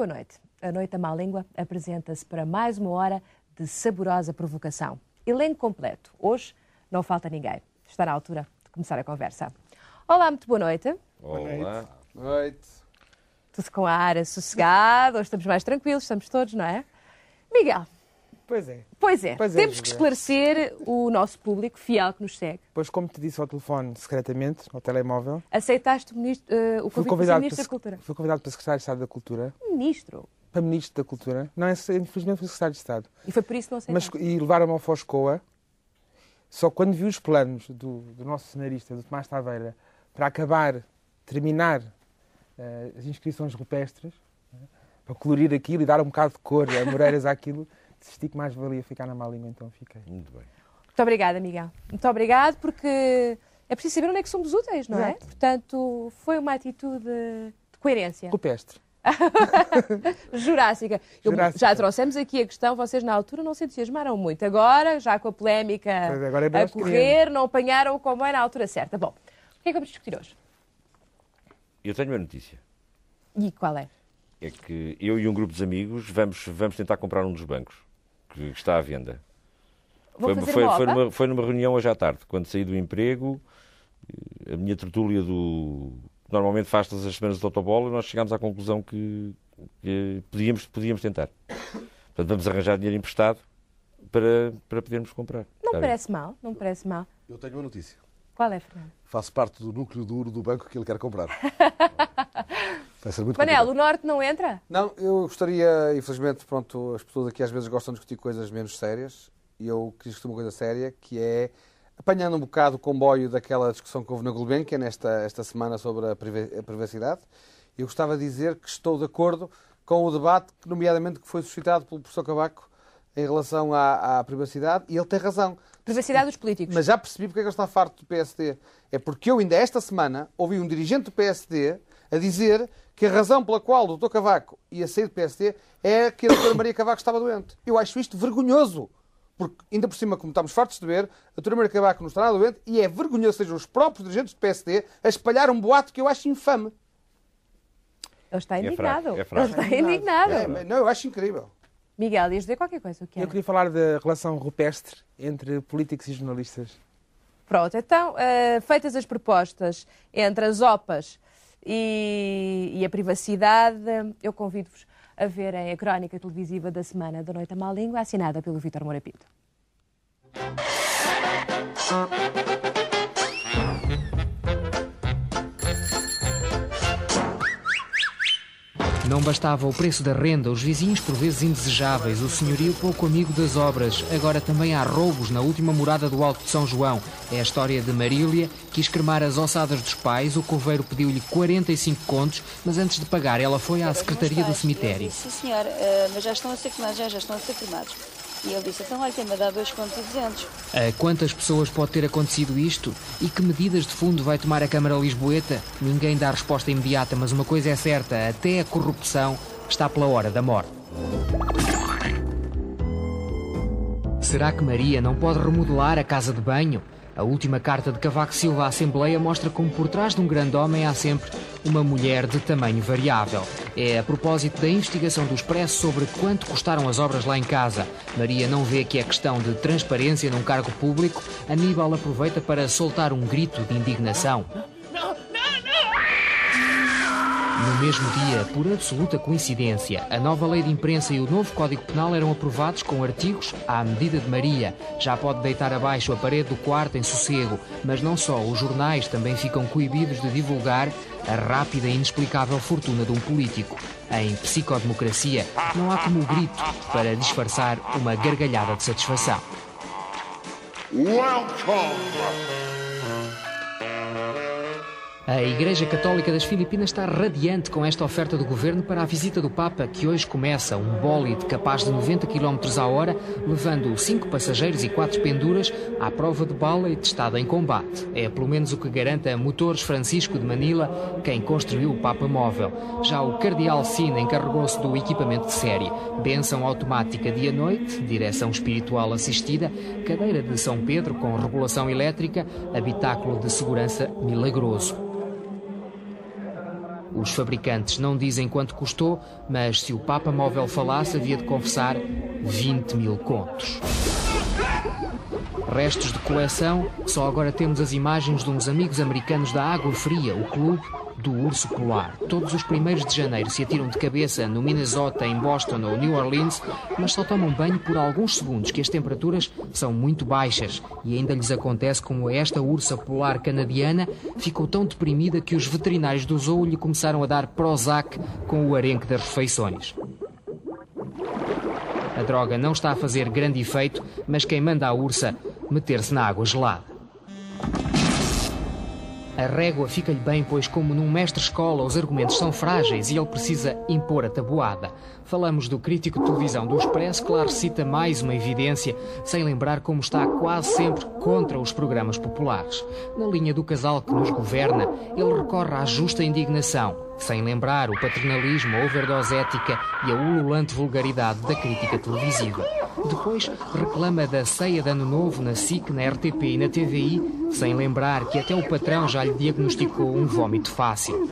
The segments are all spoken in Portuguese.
Boa noite. A Noite da Má Língua apresenta-se para mais uma hora de saborosa provocação. Elenco completo. Hoje não falta ninguém. Está na altura de começar a conversa. Olá, muito boa noite. Olá. Boa noite. Tudo com a área sossegada, hoje estamos mais tranquilos, estamos todos, não é? Miguel, Pois é. pois é, Pois é, temos que esclarecer o nosso público fiel que nos segue. Pois, como te disse ao telefone, secretamente, ao telemóvel, Aceitaste o, ministro, eh, o convite do convidado, Ministro para, da Cultura? fui convidado para Secretário de Estado da Cultura, Ministro. para Ministro da Cultura. Não, é, infelizmente fui Secretário de Estado. E foi por isso que não Mas, aceitaste. e levaram-me ao Foscoa. Só quando vi os planos do, do nosso cenarista, do Tomás Taveira, para acabar, terminar eh, as inscrições rupestres, né, para colorir aquilo e dar um bocado de cor a Moreiras àquilo, desisti que mais valia ficar na má língua, então fiquei. Muito bem. Muito obrigada, Miguel. Muito obrigado, porque é preciso saber onde é que somos úteis, não é? Exato. Portanto, foi uma atitude de coerência. Rupestre. Jurássica. Eu- Jurássica. já trouxemos aqui a questão, vocês na altura não se entusiasmaram muito. Agora, já com a polémica agora é a correr, não apanharam o comboio na altura certa. Bom, o que é que vamos discutir hoje? Eu tenho uma notícia. E qual é? É que eu e um grupo de amigos vamos, vamos tentar comprar um dos bancos que está à venda. Vou foi, fazer foi, uma foi, numa, foi numa reunião hoje à tarde, quando saí do emprego, eh, a minha tertúlia do. Normalmente faz todas as semanas de autobola, e nós chegámos à conclusão que, que podíamos, podíamos tentar. Portanto, vamos arranjar dinheiro emprestado para, para podermos comprar. Não Está bem? parece mal, não me parece mal. Eu tenho uma notícia. Qual é, Fernando? Faço parte do núcleo duro do banco que ele quer comprar. Vai ser muito Manel, o complicado. Norte não entra? Não, eu gostaria, infelizmente, pronto, as pessoas aqui às vezes gostam de discutir coisas menos sérias e eu quis discutir uma coisa séria que é apanhando um bocado o comboio daquela discussão que houve na Gulbenkian esta, esta semana sobre a priva- a privacidade. Eu gostava de dizer que estou de acordo com o debate, nomeadamente, que foi suscitado pelo professor Cavaco em relação à, à privacidade e ele tem razão. Privacidade dos políticos. Mas já percebi porque é que ele está farto do PSD. É porque eu ainda esta semana ouvi um dirigente do PSD a dizer que a razão pela qual o Dr. Cavaco ia sair do PSD é que a Dra. Maria Cavaco estava doente. Eu acho isto vergonhoso. Porque, ainda por cima, como estamos fartos de ver, a Dra. Maria Cavaco não está nada doente e é vergonhoso que sejam os próprios dirigentes do PSD a espalhar um boato que eu acho infame. Ele está É indignado. fraco, é fraco. Ele está indignado. É, mas não, eu acho incrível. Miguel, ias dizer qualquer coisa. O que Eu queria falar da relação rupestre entre políticos e jornalistas. Pronto, então, eh, feitas as propostas entre as OPAs e, e a privacidade, eu convido-vos a verem a crónica televisiva da semana da Noite à Má Língua, assinada pelo Vítor Moura Pinto. Não bastava o preço da renda, os vizinhos por vezes indesejáveis, o senhorio pouco amigo das obras. Agora também há roubos na última morada do Alto de São João. É a história de Marília, quis cremar as ossadas dos pais, o coveiro pediu-lhe 45 contos, mas antes de pagar ela foi à secretaria do cemitério. Sim senhor, eh, mas já estão a ser queimados, já, já estão a ser queimados. E ele disse, então olha, tem-me dois contos e duzentos. A quantas pessoas pode ter acontecido isto? E que medidas de fundo vai tomar a Câmara Lisboeta? Ninguém dá resposta imediata, mas uma coisa é certa, até a corrupção está pela hora da morte. Será que Maria não pode remodelar a casa de banho? A última carta de Cavaco Silva à Assembleia mostra como por trás de um grande homem há sempre uma mulher de tamanho variável. É a propósito da investigação do Expresso sobre quanto custaram as obras lá em casa. Maria não vê que é questão de transparência num cargo público. Aníbal aproveita para soltar um grito de indignação. No mesmo dia, por absoluta coincidência, a nova lei de imprensa e o novo Código Penal eram aprovados com artigos à medida de Maria. Já pode deitar abaixo a parede do quarto em sossego, mas não só, os jornais também ficam coibidos de divulgar a rápida e inexplicável fortuna de um político. Em psicodemocracia, não há como o grito para disfarçar uma gargalhada de satisfação. A Igreja Católica das Filipinas está radiante com esta oferta do governo para a visita do Papa, que hoje começa um bólide capaz de 90 km a hora, levando cinco passageiros e quatro penduras à prova de bala e testada em combate. É pelo menos o que garante a Motores Francisco de Manila, quem construiu o Papa Móvel. Já o Cardeal Sina encarregou-se do equipamento de série. Benção automática dia-noite, direção espiritual assistida, cadeira de São Pedro com regulação elétrica, habitáculo de segurança milagroso. Os fabricantes não dizem quanto custou, mas se o Papa Móvel falasse, havia de confessar 20 mil contos. Restos de coleção, só agora temos as imagens de uns amigos americanos da Água Fria, o clube do urso polar. Todos os primeiros de janeiro se atiram de cabeça no Minnesota, em Boston ou New Orleans, mas só tomam banho por alguns segundos, que as temperaturas são muito baixas. E ainda lhes acontece como esta ursa polar canadiana ficou tão deprimida que os veterinários do zoo lhe começaram a dar Prozac com o arenque das refeições. A droga não está a fazer grande efeito, mas quem manda a ursa meter-se na água gelada. A régua fica-lhe bem, pois, como num mestre-escola, os argumentos são frágeis e ele precisa impor a tabuada. Falamos do crítico de televisão do Expresso, que lá recita mais uma evidência, sem lembrar como está quase sempre contra os programas populares. Na linha do casal que nos governa, ele recorre à justa indignação, sem lembrar o paternalismo, a overdose ética e a ululante vulgaridade da crítica televisiva. Depois reclama da ceia de Ano Novo na SIC, na RTP e na TVI, sem lembrar que até o patrão já lhe diagnosticou um vômito fácil.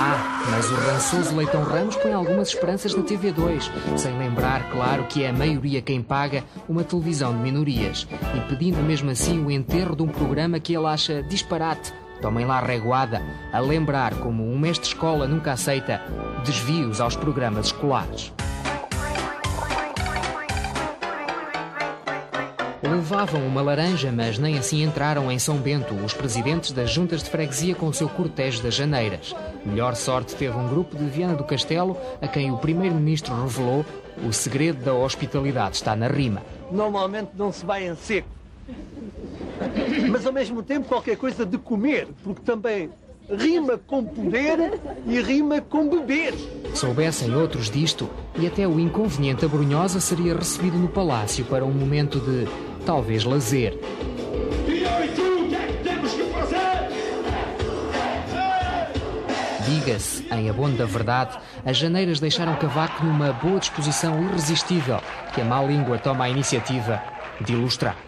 Ah, mas o rançoso Leitão Ramos põe algumas esperanças na TV2, sem lembrar, claro, que é a maioria quem paga uma televisão de minorias e pedindo mesmo assim o enterro de um programa que ele acha disparate. Tomem lá a reguada a lembrar como um mestre-escola nunca aceita desvios aos programas escolares. Levavam uma laranja, mas nem assim entraram em São Bento os presidentes das juntas de freguesia com o seu cortejo das janeiras. Melhor sorte teve um grupo de Viana do Castelo, a quem o primeiro-ministro revelou o segredo da hospitalidade está na rima. Normalmente não se vai em seco, mas ao mesmo tempo qualquer coisa de comer, porque também rima com poder e rima com beber. Soubessem outros disto, e até o inconveniente Abrunhosa seria recebido no palácio para um momento de, talvez, lazer. Diga-se, em abono da verdade, as janeiras deixaram Cavaco numa boa disposição irresistível que a má língua toma a iniciativa de ilustrar.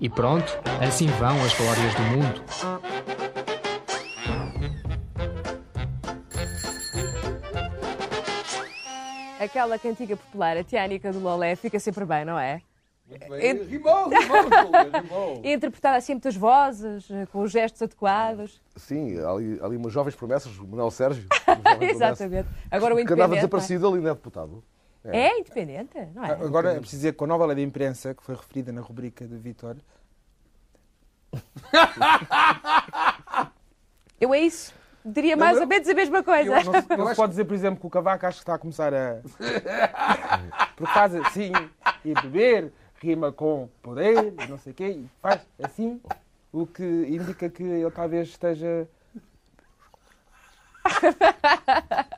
E pronto, assim vão as glórias do mundo. Aquela cantiga popular, a Tiânica do Lolé, fica sempre bem, não é? Bem, rimou, rimou, rimou. Interpretada assim muitas vozes, com os gestos adequados. Sim, ali, ali umas jovens promessas, o Manuel Sérgio. Exatamente. Agora o Que andava independente. é? desaparecido ali, não é, deputado? É independente, não é? Agora é preciso dizer que com a nova lei de imprensa, que foi referida na rubrica de Vitor, Eu é isso. Diria mais ou menos a mesma coisa. eu, não, se- não se pode dizer, por exemplo, que o Cavaco acho que está a começar a. Porque faz assim e beber, rima com poder, e não sei o quê, e faz assim, o que indica que ele talvez esteja.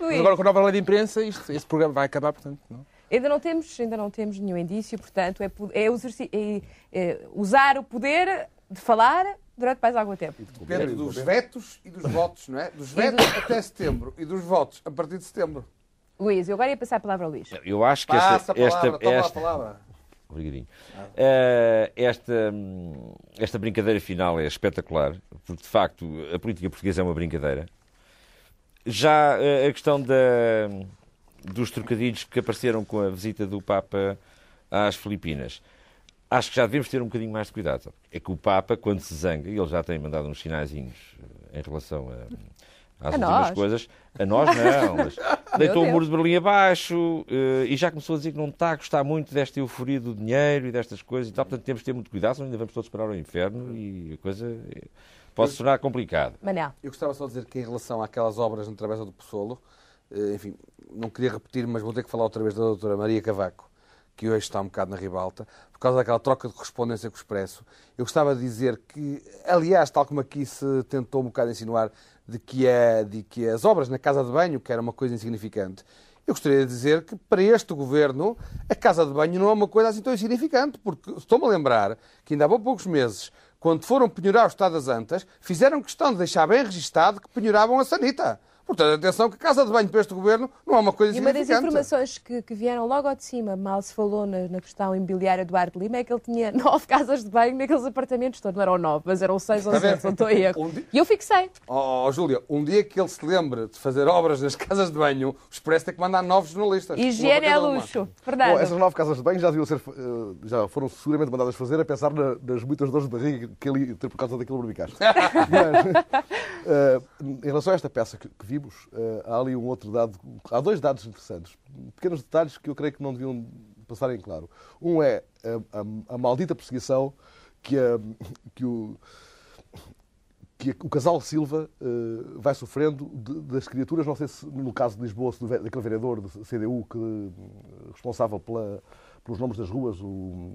Mas agora com a nova lei de imprensa, isto, esse programa vai acabar, portanto. Não? Ainda, não temos, ainda não temos nenhum indício, portanto, é, é é- é usar o poder de falar durante mais algum tempo. Depende dos vetos e dos votos, não é? Dos vetos até setembro e dos votos a partir de setembro. Luís, eu agora ia passar a palavra ao Luís. Eu acho que Passa esta, a palavra, esta, toma esta, a palavra. Obrigadinho. Eh, esta, esta brincadeira final é espetacular, porque de facto a política portuguesa é uma brincadeira. Já eh, a questão da, dos trocadilhos que apareceram com a visita do Papa às Filipinas. Acho que já devemos ter um bocadinho mais de cuidado. É que o Papa, quando se zanga, e ele já tem mandado uns sinaizinhos eh, em relação a, às A últimas nós? coisas. A nós não, mas deitou o Deus. muro de Berlim abaixo eh, e já começou a dizer que não está a gostar muito desta euforia do dinheiro e destas coisas e tal. Portanto, temos de ter muito cuidado, senão ainda vamos todos parar ao inferno e a coisa eh, pode se tornar complicada. Manel. Eu gostava só de dizer que em relação àquelas obras na Travessa do Poçolo, eh, enfim, não queria repetir, mas vou ter que falar outra vez da doutora Maria Cavaco, que hoje está um bocado na ribalta, por causa daquela troca de correspondência com o Expresso. Eu gostava de dizer que, aliás, tal como aqui se tentou um bocado insinuar, de que, é, de que as obras na casa de banho, que era uma coisa insignificante, eu gostaria de dizer que para este governo a casa de banho não é uma coisa assim tão insignificante, porque estou-me a lembrar que ainda há poucos meses, quando foram penhorar o Estado das Antas, fizeram questão de deixar bem registado que penhoravam a Sanita. Portanto, atenção que a casa de banho para este governo não é uma coisa E uma das informações que, que vieram logo ao de cima, mal se falou na, na questão imobiliária do Arte Lima, é que ele tinha nove casas de banho naqueles apartamentos todos. Não eram nove, mas eram seis ou sete, se não estou a erro. Um di- E eu fixei. Oh, oh, Júlia, um dia que ele se lembre de fazer obras nas casas de banho, o Expresso tem que mandar novos jornalistas. Higiene é luxo. Bom, Verdade. essas nove casas de banho já, deviam ser, eh, já foram seguramente mandadas fazer a pensar na- nas muitas dores de barriga que ele ia ter por causa daquele barbicaz. Mas, eh, em relação a esta peça que, que vimos, eh, há ali um outro dado. Há dois dados interessantes. Pequenos detalhes que eu creio que não deviam passar em claro. Um é a, a- a maldita perseguição que, a- que o que o casal Silva eh, vai sofrendo de- das criaturas, não sei se no caso de Lisboa, se do daquele vereador do CDU que, eh, responsável pela- pelos nomes das ruas, o,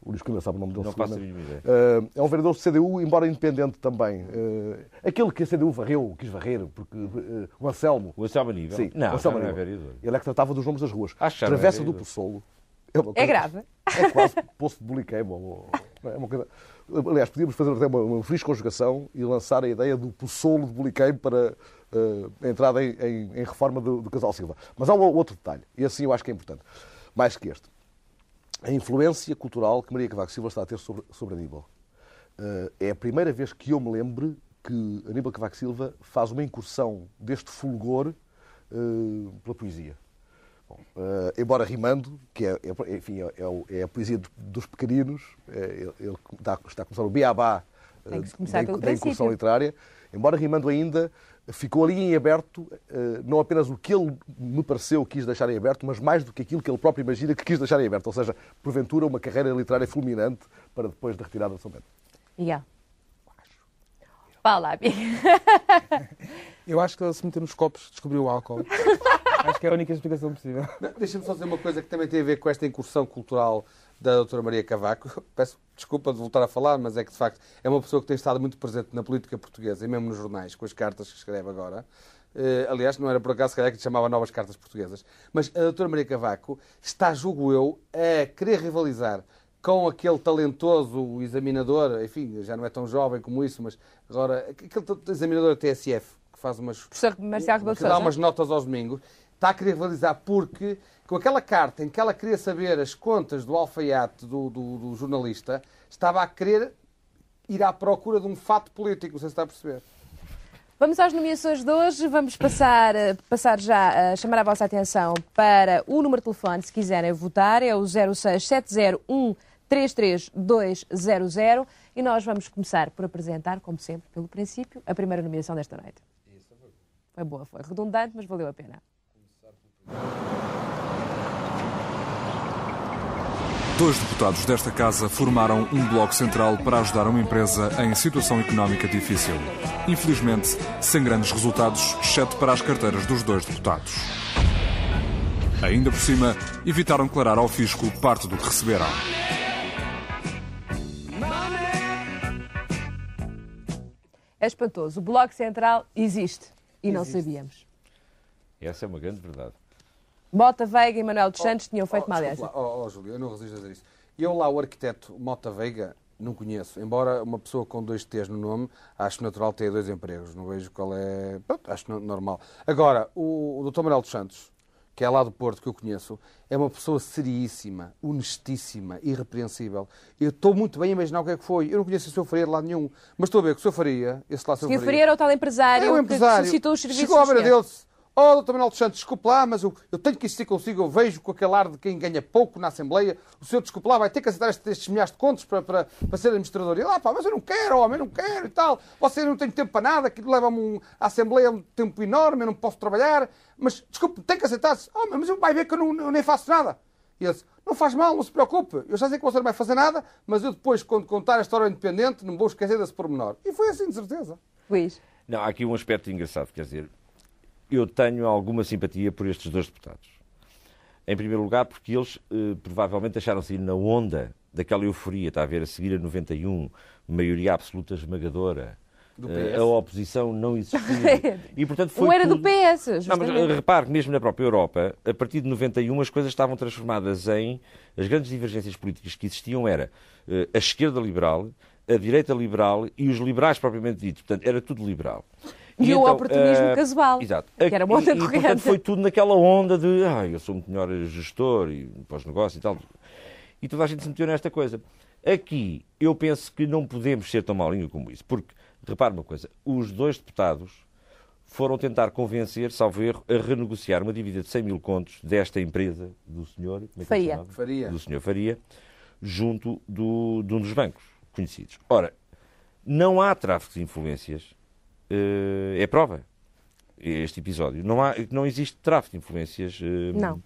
o Luís Coimbra sabe o nome dele. Não faço a mínima ideia. Eh, é um vereador do CDU, embora independente também. Eh, aquele que a CDU varreu, quis varrer, porque eh, o Anselmo. O Anselmo Aníbal? Sim, não, o Anselmo não é vereador. Ele é que tratava dos nomes das ruas. Acho já não é Travessa do. Poçolo. É, É grave. é quase poço de buliqueimo. ou- É uma coisa... Aliás, podíamos fazer até uma, uma feliz conjugação e lançar a ideia do poçolo de buliqueimo para a entrada em, em- em reforma do, do Casal Silva. Mas há um outro detalhe, e assim eu acho que é importante, mais que este. A influência cultural que Maria Cavaco Silva está a ter sobre, sobre Aníbal. Eh, é a primeira vez que eu me lembro que Aníbal Cavaco Silva faz uma incursão deste fulgor eh, pela poesia. Bom, eh, embora rimando, que é, é- enfim, é, é é a poesia dos, pequeninos, é, ele, está, está a começar o beabá da, da incursão literária, embora rimando ainda, ficou ali em aberto eh, não apenas o que ele me pareceu quis deixar em aberto, mas mais do que aquilo que ele próprio imagina que quis deixar em aberto, ou seja, porventura uma carreira literária fulminante para depois da retirada de São Bento. Fala, Abi. Eu acho que ele se meteu nos copos descobriu o álcool. acho que é a única explicação possível. Deixa-me só dizer uma coisa que também tem a ver com esta incursão cultural da doutora Maria Cavaco. Peço desculpa de voltar a falar, mas é que de facto é uma pessoa que tem estado muito presente na política portuguesa e mesmo nos jornais, com as cartas que escreve agora. Eh, aliás, não era por acaso, se calhar, que chamava Novas Cartas Portuguesas. Mas a doutora Maria Cavaco está, julgo eu, a querer rivalizar com aquele talentoso examinador, enfim, já não é tão jovem como isso, mas agora, aquele examinador da TSF, que faz umas Professor Marcial Rebelo que dá umas notas aos domingos, está a querer rivalizar porque, com aquela carta em que ela queria saber as contas do alfaiate do, do- do jornalista, estava a querer ir à procura de um fato político, não sei se está a perceber. Vamos às nomeações de hoje. Vamos passar, eh, passar já a chamar a vossa atenção para o número de telefone, se quiserem votar. É o 06701-33200. E nós vamos começar por apresentar, como sempre, pelo princípio, a primeira nomeação desta noite. Foi boa, foi redundante, mas valeu a pena. Dois deputados desta casa formaram um bloco central para ajudar uma empresa em situação económica difícil. Infelizmente, sem grandes resultados, exceto para as carteiras dos dois deputados. Ainda por cima, evitaram declarar ao fisco parte do que receberam. É espantoso. O Bloco Central existe. E não Existe. sabíamos. Essa é uma grande verdade. Mota Veiga e Manuel dos Santos tinham feito Oh, uma aliança. Oh, oh, Júlio, eu não resisto a dizer isso. Eu lá, o arquiteto Mota Veiga, não conheço. Embora uma pessoa com dois T's no nome, acho natural ter dois empregos. Não vejo qual é... Pronto, acho no- normal. Agora, o, o Dr. Manuel dos Santos, que é lá do Porto, que eu conheço, é uma pessoa seriíssima, honestíssima, irrepreensível. Eu estou muito bem a imaginar o que é que foi. Eu não conheço o Sr. Faria de lado nenhum. Mas estou a ver que o Sr. Faria, esse lá Sr. Sr. Faria era o tal empresário, é um que empresário. solicitou os serviços Chegou à dos beira senhores. Oh, Dr. Manuel dos Santos, desculpe lá, mas eu, eu tenho que insistir consigo. Eu vejo com aquele ar de quem ganha pouco na Assembleia. O senhor, desculpe lá, vai ter que aceitar estes, estes milhares de contos para, para, para ser administrador. E ele, ah, pá, mas eu não quero, homem, eu não quero e tal. Você não tem tempo para nada, aquilo leva-me um, à Assembleia um tempo enorme, eu não posso trabalhar. Mas, desculpe, tem que aceitar. Oh, mas vai ver que eu, não, eu nem faço nada. E ele disse, não faz mal, não se preocupe. Eu já sei que você não vai fazer nada, mas eu depois, quando contar a história independente, não vou esquecer desse pormenor. E foi assim, de certeza. Luís. Não, há aqui um aspecto engraçado, quer dizer, eu tenho alguma simpatia por estes dois deputados. Em primeiro lugar, porque eles eh, provavelmente deixaram-se ir na onda daquela euforia, está a ver, a seguir a 91, maioria absoluta esmagadora. Do Eh, a oposição não existia. E, portanto, foi Um era do tudo- PS, não, mas eh, repare que mesmo na própria Europa, a partir de 91, as coisas estavam transformadas em. As grandes divergências políticas que existiam era eh, a esquerda liberal, a direita liberal e os liberais propriamente ditos. Portanto, era tudo liberal. E o oportunismo eh, casual, Exato. que era uma onda e, e, corrente. portanto, foi tudo naquela onda de ah, eu sou muito melhor gestor e pós-negócio e tal. E toda a gente se meteu nesta coisa. Aqui, eu penso que não podemos ser tão maulinho como isso. Porque, repare uma coisa, os dois deputados foram tentar convencer, salvo erro, a renegociar uma dívida de 100 mil contos desta empresa do senhor como é Faria. Faria. do senhor Faria, junto do, de um dos bancos conhecidos. Ora, não há tráfico de influências, é prova este episódio. Não, há, não existe tráfico de influências eh, Não.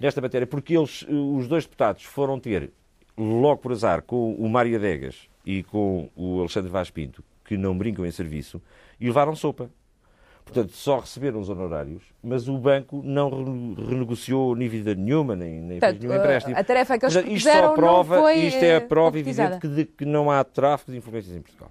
nesta matéria, porque eles, eh, os dois deputados, foram ter, logo por azar, com o Mário Adegas e com o Alexandre Vaz Pinto, que não brincam em serviço, e levaram sopa. Portanto, só receberam os honorários, mas o banco não rene- renegociou dívida nenhuma, nem, nem fez Portanto, nenhum eh, empréstimo. a tarefa que eles isto só prova, Isto é a eh, prova evidente que, de que não há tráfico de influências em Portugal.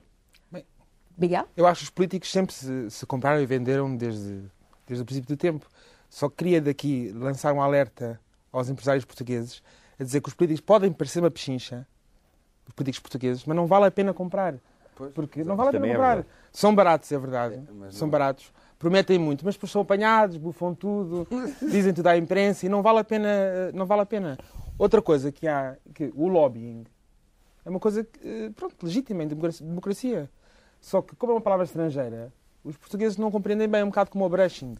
Miguel? Eu acho que os políticos sempre se, se compraram e venderam desde, desde o princípio do tempo. Só queria daqui lançar um alerta aos empresários portugueses a dizer que os políticos podem parecer uma pechincha, os políticos portugueses, mas não vale a pena comprar. Pois, Porque não vale a pena é comprar. verdade. São baratos, é verdade. É, São não- baratos. Prometem muito, mas depois são apanhados, bufam tudo, dizem tudo à imprensa e não vale a pena. Não vale a pena. Outra coisa que há, que o lobbying é uma coisa eh, pronto, legítima em democracia. Só que, como é uma palavra estrangeira, os portugueses não compreendem bem, é um bocado como o brushing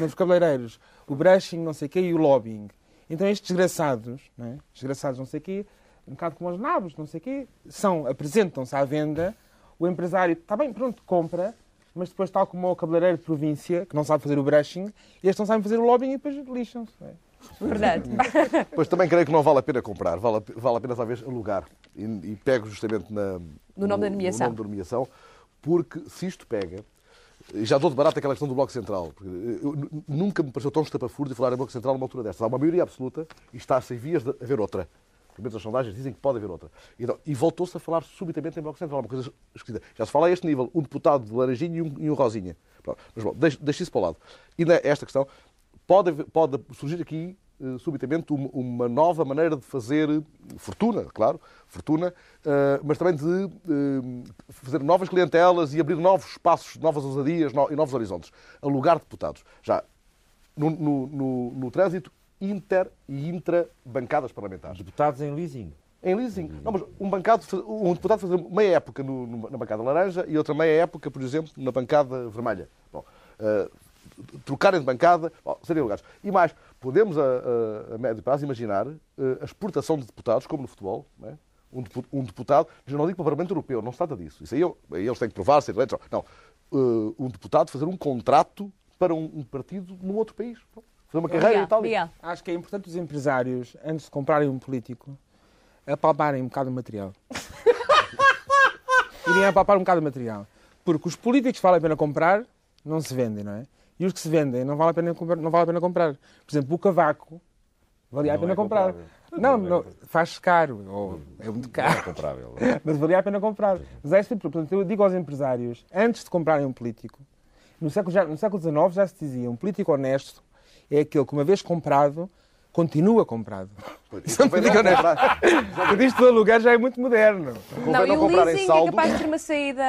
nos cabeleireiros. O brushing, não sei o quê, e o lobbying. Então estes desgraçados, não é? desgraçados não sei o quê, um bocado como os nabos, não sei o quê, são, apresentam-se à venda, o empresário está bem, pronto, compra, mas depois, tal como o cabeleireiro de província, que não sabe fazer o brushing, eles não sabem fazer o lobbying e depois lixam-se. Verdade. Pois também creio que não vale a pena comprar, vale a, vale a pena talvez alugar. E, e pego justamente na, No nome da nomeação. no nome da nomeação, porque se isto pega, e já dou de barato aquela questão do Bloco Central. porque eu- nunca me pareceu tão estapafúrdio falar em Bloco Central numa altura desta. Há uma maioria absoluta e está-se em vias de haver outra. Pelo menos as sondagens dizem que pode haver outra. Então, e voltou-se a falar subitamente em Bloco Central, uma coisa esquisita. Já se fala a este nível, um deputado de Laranjinho e um, e um Rosinha. Mas bom, deixe, deixe isso para o lado. E na- esta questão, pode, pode surgir aqui, eh, subitamente, uma, nova maneira de fazer fortuna, claro, fortuna, eh, mas também de eh, fazer novas clientelas e abrir novos espaços, novas ousadias e novos horizontes. Alugar deputados. Já no, no- no- no trânsito inter e intra-bancadas parlamentares. Deputados em leasing. Em leasing. Não, mas um, bancado, um deputado fazer meia época no- na bancada laranja e outra meia época, por exemplo, na bancada vermelha. Bom, trocarem de bancada, bom, seriam lugares. E mais, podemos a, a- a médio prazo imaginar eh, a exportação de deputados, como no futebol, não é? um, depu- um deputado, eu não digo para o Parlamento Europeu, não se trata disso. Isso aí, eu- aí eles têm que provar, ser eleitos. Não. Eh, um deputado fazer um contrato para um, um partido num outro país. Fazer uma carreira Miguel, em Itália. Miguel. Acho que é importante os empresários, antes de comprarem um político, apalparem um bocado o material. Irem apalpar um bocado o material. Porque os políticos que vale a pena comprar, não se vendem, não é? E os que se vendem, não vale a pena comprar. Não vale a pena comprar. Por exemplo, o cavaco, valia a pena é comprar. Não, não, faz caro, ou é muito Não caro. é comprável. Mas valia a pena comprar. Mas é este tipo, portanto, eu digo aos empresários, antes de comprarem um político, no século, já, no século XIX já se dizia, um político honesto é aquele que, uma vez comprado, continua comprado. Isso não político honesto. Porque isto do aluguer já é muito moderno. Convém Não, e não o comprar em leasing é saldo. capaz de ter uma saída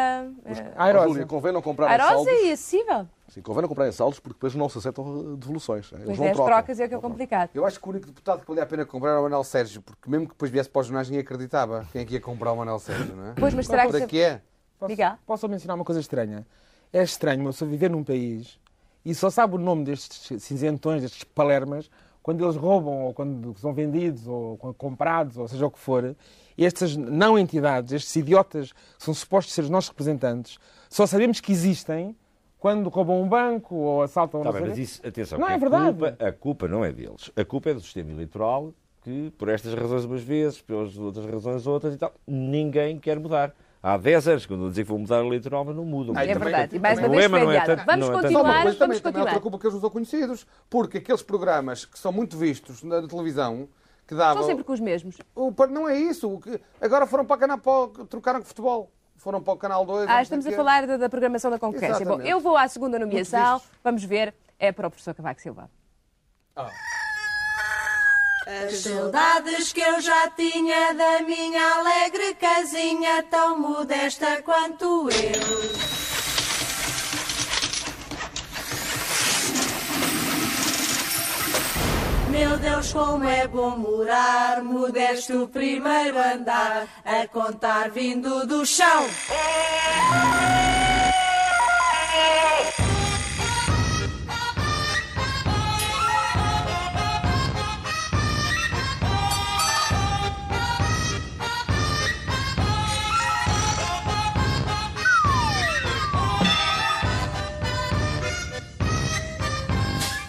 eh, Airosa. Júlia, convém não comprar em saldos. e acessível. Sim, convém não comprar em saldos porque depois não se aceitam devoluções. Eles Pois não é, as trocam. trocas é o que é complicado. Eu acho que o único deputado que valia a pena comprar era o Manel Sérgio, porque mesmo que depois viesse para os jornais ninguém acreditava quem é que ia comprar o Manel Sérgio, não é? Pois, mas terá que Para ser... que é? Posso, posso mencionar uma coisa estranha? É estranho uma pessoa viver num país e só sabe o nome destes cinzentões, destes palermas, quando eles roubam, ou quando são vendidos, ou quando comprados, ou seja o que for. Estas não entidades, estes idiotas que são supostos ser os nossos representantes, só sabemos que existem quando roubam um banco ou assaltam... Está não bem, mas isso, atenção, Não, é a verdade. Culpa, a culpa não é deles. A culpa é do sistema eleitoral que, por estas razões umas vezes, pelas outras razões outras e tal, ninguém quer mudar. Há 10 anos, quando eu dizer que vou mudar a eleitoral, mas não mudam. Ah, É também- verdade. E mais uma vez problema não é foi tanto- Vamos não é tanto- continuar, coisa vamos também, também continuar. culpa que eles não são conhecidos. Porque aqueles programas que são muito vistos na televisão, que davam... São sempre com os mesmos. O não é isso. O que- Agora foram para o canal, para trocaram com futebol. Foram para o canal 2. Ah, estamos a falar da, da programação da concorrência. Bom, Exatamente. eu vou à segunda nomeação. Vamos ver. É para o professor Cavaco Silva. As saudades que eu já tinha da minha alegre casinha, tão modesta quanto eu. Meu Deus, como é bom morar, modesto primeiro andar, a contar vindo do chão.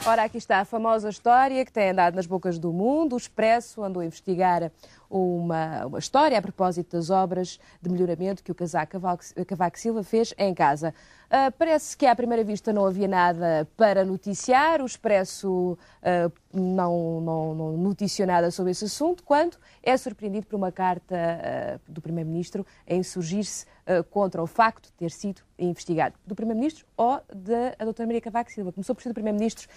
Ora, aqui está a famosa história que tem andado nas bocas do mundo. O Expresso andou a investigar uma, uma história a propósito das obras de melhoramento que o casaco Cavaco, Silva fez em casa. Ah, parece que à primeira vista não havia nada para noticiar. O Expresso ah, não, não, não noticiou nada sobre esse assunto, quando é surpreendido por uma carta ah, do Primeiro-Ministro a insurgir-se ah, contra o facto de ter sido investigado. Do Primeiro-Ministro ou da doutora Maria Cavaco Silva. Começou por ser do Primeiro-Ministro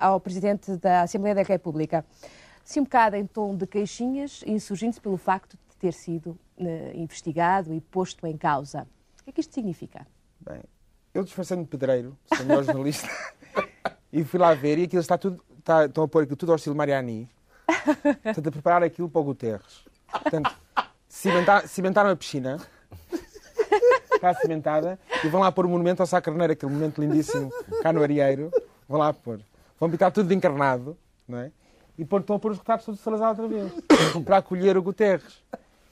ao Presidente da Assembleia da República. Se um bocado em tom de queixinhas, insurgindo-se pelo facto de ter sido eh, investigado e posto em causa. O que é que isto significa? Bem, eu disfarçando de pedreiro, sou melhor jornalista, e fui lá ver e aquilo está tudo, está, estão a pôr aquilo tudo ao estilo Mariani. Portanto, a preparar aquilo para o Guterres. Portanto, cimentar- cimentaram a piscina, está cimentada, e vão lá pôr o monumento ao Sá Carneiro, aquele monumento lindíssimo cá no Arieiro. Vão lá pôr. Vão pintar tudo de encarnado, não é? E estão a pôr os retratos todos de Salazar outra vez, para acolher o Guterres.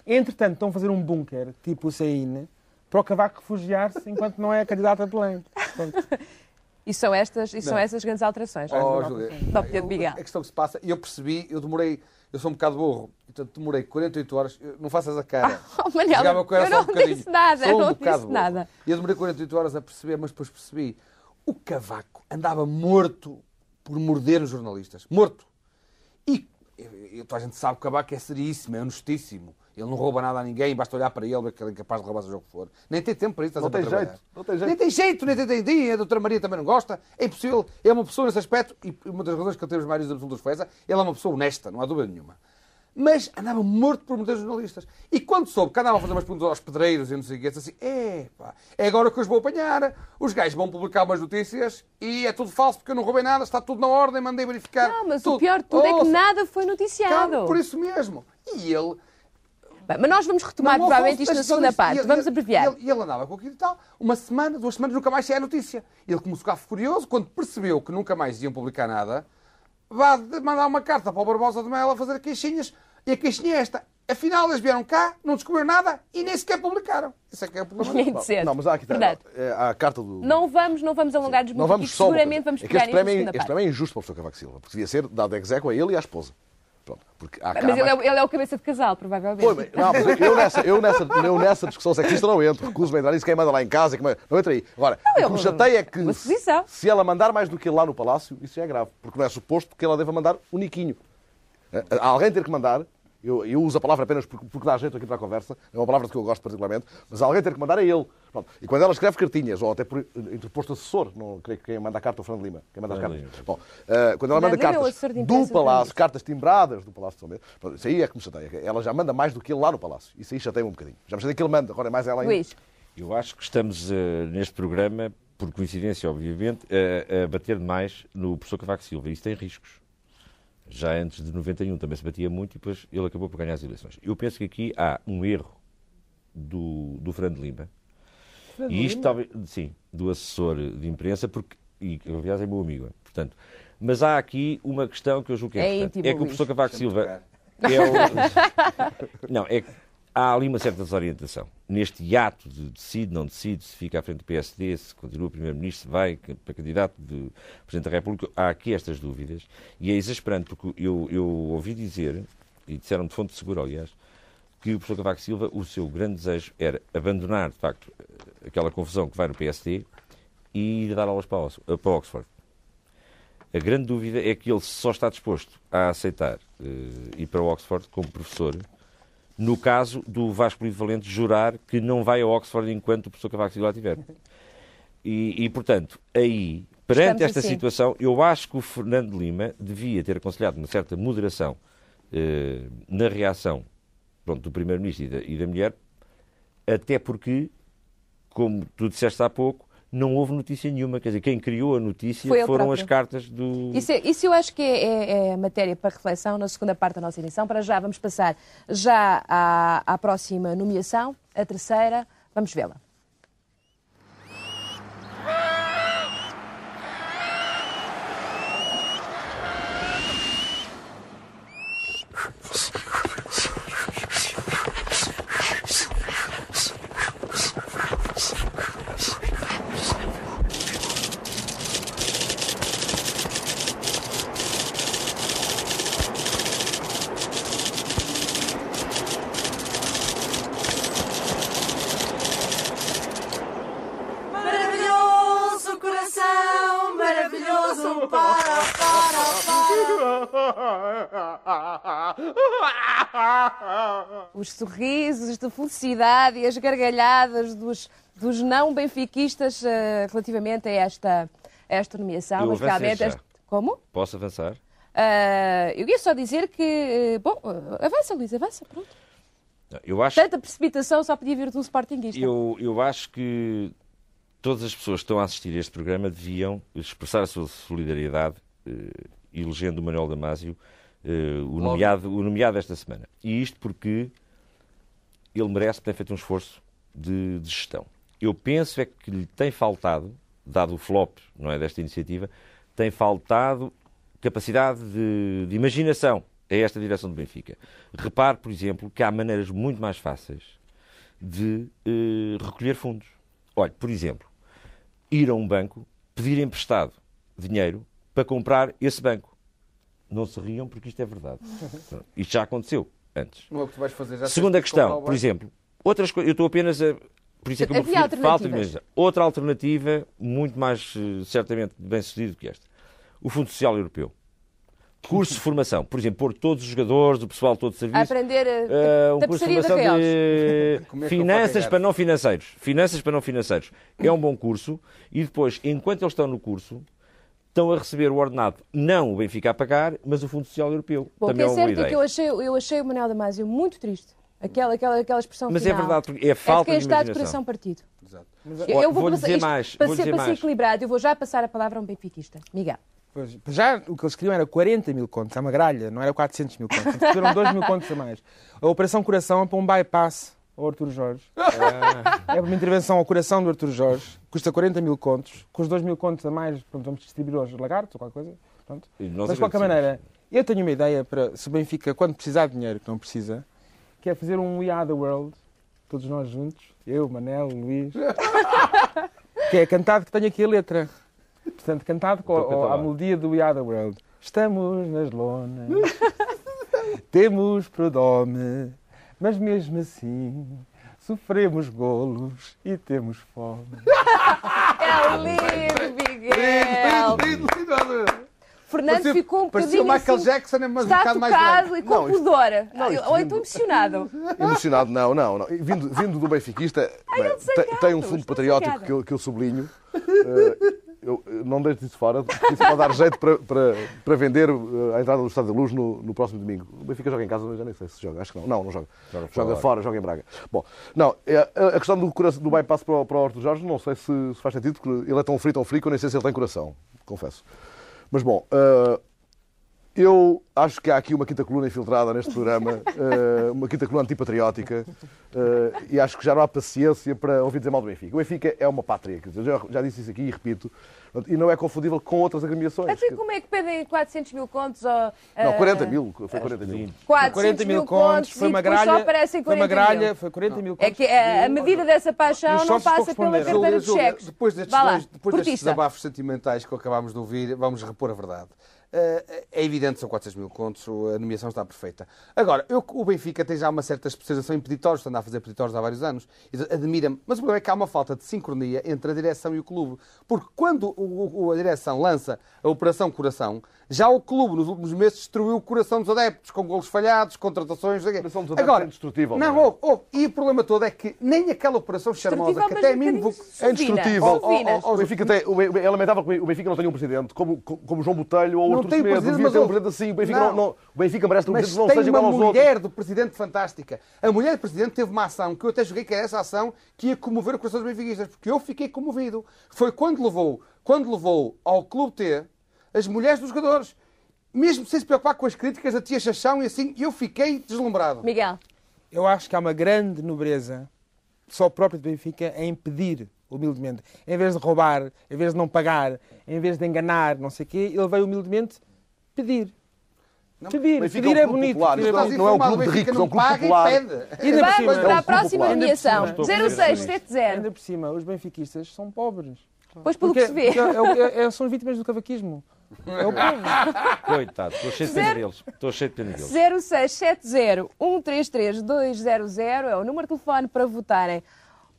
Entretanto, estão a fazer um bunker, tipo o Saíne, para o Cavaco refugiar-se enquanto não é candidato a Belém. E são estas, e são essas grandes alterações. Oh, Júlia. A questão que se passa, e eu percebi, eu demorei, eu sou um bocado burro, portanto demorei 48 horas, não faças a cara. Oh, com ela eu um não bocadinho. disse nada, Sou eu um não bocado disse burro. nada. E eu demorei 48 horas a perceber, mas depois percebi. O Cavaco andava morto por morder os jornalistas. Morto. E, toda a gente sabe que o Cavaco é seríssimo, é honestíssimo. Ele não rouba nada a ninguém, basta olhar para ele, ver que ele é incapaz de roubar seja o que for. Nem tem tempo para isso, estás Não tem trabalhar. jeito, não tem jeito. Nem tem jeito, nem tem, tem dia. A doutora Maria também não gosta. É impossível. É uma pessoa nesse aspecto, e uma das razões que ele teve os maiores absolutos foi essa, ele é uma pessoa honesta, não há dúvida nenhuma. Mas andava morto por muitos jornalistas. E quando soube que andavam a fazer umas perguntas aos pedreiros e não sei o disse assim: é, pá, é agora que os vou apanhar. Os gajos vão publicar umas notícias e é tudo falso porque eu não roubei nada, está tudo na ordem, mandei verificar. Não, mas tudo. o pior de tudo é que Ouça, nada foi noticiado. por isso mesmo. E ele Bem, mas nós vamos retomar não, provavelmente isto na segunda parte. ele- Vamos abreviar. E ele, ele andava com aquilo e tal. Uma semana, duas semanas, nunca mais saía a notícia. Ele começou a ficar furioso quando percebeu que nunca mais iam publicar nada. Vá de- mandar uma carta para o Barbosa de Melo a fazer queixinhas. E a queixinha é esta. Afinal, eles vieram cá, não descobriram nada e nem sequer publicaram. Isso é que é o problema. De ser. Não, mas há aqui Verdade. é, há a carta do. Não vamos, não vamos alongar-nos Não muito vamos aqui, só. seguramente vamos é pegar este prémio, este prémio é injusto para o Sr. Cavaco Silva, porque devia ser dado ex a ele e à esposa. Pronto, porque há Mas ele é, ele é o cabeça de casal, provavelmente. Mas- não, mas eu nessa, eu, nessa, eu nessa discussão sexista não entro. Recuso-me a entrar nisso. Quem manda lá em casa, quem manda... não entra aí. Agora, eu- o que me chateia é que se ela mandar mais do que ele lá no palácio, isso já é grave. Porque não é suposto que ela deva mandar o Niquinho. Eh, Alguém ter que mandar, eu, eu uso a palavra apenas porque, porque dá jeito aqui para a conversa, é uma palavra que eu gosto particularmente, mas alguém ter que mandar é ele. Pronto. E quando ela escreve cartinhas, ou até por interposto assessor, não creio que quem manda a carta é o Fernando Lima, quem manda as cartas. Bom, eh, quando ela manda é cartas do palácio, cartas timbradas do Palácio de São Bento, pronto, isso aí é que me chateia. Ela já manda mais do que ele lá no Palácio. Isso aí chateia-me um bocadinho. Já me chateia que ele manda, agora é mais ela ainda. Luís, Eu acho que estamos eh, neste programa, por coincidência, obviamente, a, a bater demais no professor Cavaco Silva. Isso tem riscos. Já antes de 91 também se batia muito e depois ele acabou por ganhar as eleições. Eu penso que aqui há um erro do, do Fernando Lima. e isto talvez, sim, do assessor de imprensa, porque, e aliás é meu amigo. Portanto, mas há aqui uma questão que eu julgo que é, É importante. íntimo, é que o professor Cavaco Silva é o... Não, é que há ali uma certa desorientação. Neste hiato de decide, não decide, se fica à frente do PSD, se continua Primeiro-Ministro, se vai para candidato de Presidente da República, há aqui estas dúvidas. E é exasperante, porque eu, eu ouvi dizer, e disseram de fonte segura, aliás, que o professor Cavaco Silva, o seu grande desejo era abandonar, de facto, aquela confusão que vai no PSD e ir dar aulas para para Oxford. A grande dúvida é que ele só está disposto a aceitar eh, ir para Oxford como professor no caso do Vasco Livre Valente jurar que não vai a Oxford enquanto o professor Cavaco Silva lá estiver. E, e, portanto, aí, perante Estamos esta assim. situação, eu acho que o Fernando Lima devia ter aconselhado uma certa moderação eh, na reação pronto, do Primeiro-Ministro e e da mulher, até porque, como tu disseste há pouco, não houve notícia nenhuma. Quer dizer, quem criou a notícia Foi foram próprio. as cartas do. Isso, é- isso eu acho que é, é- é matéria para reflexão na segunda parte da nossa emissão. Para já, vamos passar já à, à próxima nomeação, a terceira. Vamos vê-la. Maravilhoso coração, maravilhoso para, para, Os sorrisos de felicidade e as gargalhadas dos, dos não benfiquistas eh, relativamente a esta, a esta nomeação. Mas realmente este- Como? Posso avançar? Ah, eu ia só dizer que. eh, bom, avança, Luís, avança, pronto. Eu acho Tanta precipitação só podia vir de um Sportingista. Eu, eu acho que todas as pessoas que estão a assistir a este programa deviam expressar a sua solidariedade, eh, elegendo o Manuel Damasio, eh, o, nomeado, o nomeado esta semana. E isto porque ele merece ter feito um esforço de, de gestão. Eu penso é que lhe tem faltado, dado o flop não é, desta iniciativa, tem faltado capacidade de, de imaginação a esta direção do Benfica. Repare, por exemplo, que há maneiras muito mais fáceis de eh, recolher fundos. Olha, por exemplo, ir a um banco, pedir emprestado dinheiro para comprar esse banco. Não se riam porque isto é verdade. Isto já aconteceu antes. Não é o que tu vais fazer já. Segunda questão, por exemplo, outras coisas, eu estou apenas a. Por isso é que eu me refiro, falta. Outra alternativa, muito mais eh, certamente bem sucedida do que esta. O Fundo Social Europeu. Curso de formação. Por exemplo, pôr todos os jogadores, o pessoal todo de A serviço. aprender uh, um curso de de formação de Como é eu finanças vou para não financeiros. Finanças para não financeiros. É um bom curso e depois, enquanto eles estão no curso, estão a receber o ordenado, não o Benfica a pagar, mas o Fundo Social Europeu. Bom, o que Também é é certo é ideia. que eu achei, eu achei o Manuel Damasio muito triste. Aquela, aquela, aquela expressão Mas é final. verdade, porque é É falta de quem de está de coração partido. Exato. Eu, Olha, eu vou, passar dizer isto mais, Para, vou-lhe ser, dizer para ser mais. equilibrado, eu vou já passar a palavra a um benfiquista. Miguel. Pois, já o que eles queriam era 40 mil contos, é uma gralha, não era 400 mil contos. Receberam 2 mil contos a mais. A Operação Coração é para um bypass ao Artur Jorge. É uma intervenção ao coração do Artur Jorge, custa 40 mil contos. Com os 2 mil contos a mais, pronto, vamos distribuir aos lagartos ou qualquer coisa. Pronto. Mas de qualquer agradecemos. maneira, eu tenho uma ideia para, se o Benfica, quando precisar de dinheiro, que não precisa, que é fazer um We Are the World, todos nós juntos, eu, Manel, Luís, que é cantado que tenha aqui a letra. Portanto, cantado com Então a, a melodia do We Are the World. Estamos nas lonas, temos prodome, mas mesmo assim sofremos golos e temos fome. É lindo, Miguel. Lindo, lindo, lindo. Fernando Parecia- ficou um bocadinho o Michael assim, Jackson, mas um Está bocado mais e com Não, pudor. Ou então emocionado. Emocionado, não, não. não. Vindo, vindo do benfiquista, bem, não tem, tem um fundo patriótico que eu, que eu sublinho. Eh, eu eu não deixo isso fora, porque isso pode dar jeito para, para, para vender eh, a entrada do Estado da Luz no, no próximo domingo. O Benfica joga em casa, mas já nem sei se joga. Acho que não. Não, não joga. Joga Joga, fora. fora, joga em Braga. Bom, não, é, a questão do, do bypass para o, para o Horto Jorge, não sei se, se faz sentido, porque ele é tão frio, tão frio, que eu nem sei se ele tem coração, confesso. Mas bom, eh, eu acho que há aqui uma quinta coluna infiltrada neste programa, eh, uma quinta coluna antipatriótica, eh, e acho que já não há paciência para ouvir dizer mal do Benfica. O Benfica é uma pátria, quer dizer, eu já, já disse isso aqui e repito, e não é confundível com outras agremiações. Até como é que pedem 400 mil contos? Ou, Não, ah, 40 mil, foi 40 mil. 400 40 mil contos, foi uma gralha. só aparecem Foi uma 40 mil. gralha, foi 40 mil É contos. que a, medida dessa paixão não passa pela carteira de cheques. Depois destes, depois destes desabafos sentimentais que acabámos de ouvir, vamos repor a verdade. Eh, é evidente, são 400 mil contos, a nomeação está perfeita. Agora, eu, o Benfica tem já uma certa especialização em peditórios, anda a fazer peditórios há vários anos, admira-me, mas o problema é que há uma falta de sincronia entre a direção e o clube. Porque quando o- o- a direção lança a Operação Coração, já o clube nos últimos meses destruiu o coração dos adeptos, com golos falhados, contratações... O coração dos adeptos é indestrutível, Não, não é? houve, houve. E o problema todo é que nem aquela operação charmosa, que até a um mim... É indestrutível. O- Benfica tem- é lamentável que o Benfica não tenha um presidente como, como João Botelho ou tem Semedo. presidente, Devia mas ter um presidente assim. O Benfica, Não. não, não- o Benfica merece um Mas presidente que não tem seja uma igual aos outros. mulher do presidente fantástica. A mulher do presidente teve uma ação que eu até joguei que era essa ação que ia comover o coração dos benfiquistas, porque eu fiquei comovido. Foi quando levou, quando levou ao Clube T as mulheres dos jogadores, mesmo sem se preocupar com as críticas da tia Chachão e assim, eu fiquei deslumbrado. Miguel, Eu acho que há uma grande nobreza, só própria do Benfica, em pedir humildemente. Em vez de roubar, em vez de não pagar, em vez de enganar, não sei o quê, ele veio humildemente pedir. Pedir, Benfica pedir é é um bonito. popular, pedir é isto bonito. não é um clube de o ricos, é um não clube paga e popular. pede. Por vamos cima, para a um próxima popular. nomeação. Ainda por cima, 0670. Ainda por cima, os benfiquistas são pobres. Pois pelo que Porque, se vê. é- é- é- são vítimas do cavaquismo. É o povo. Coitado, estou cheio de pena deles. Estou cheio de pena deles. 0670 133 200 é o número de telefone para votarem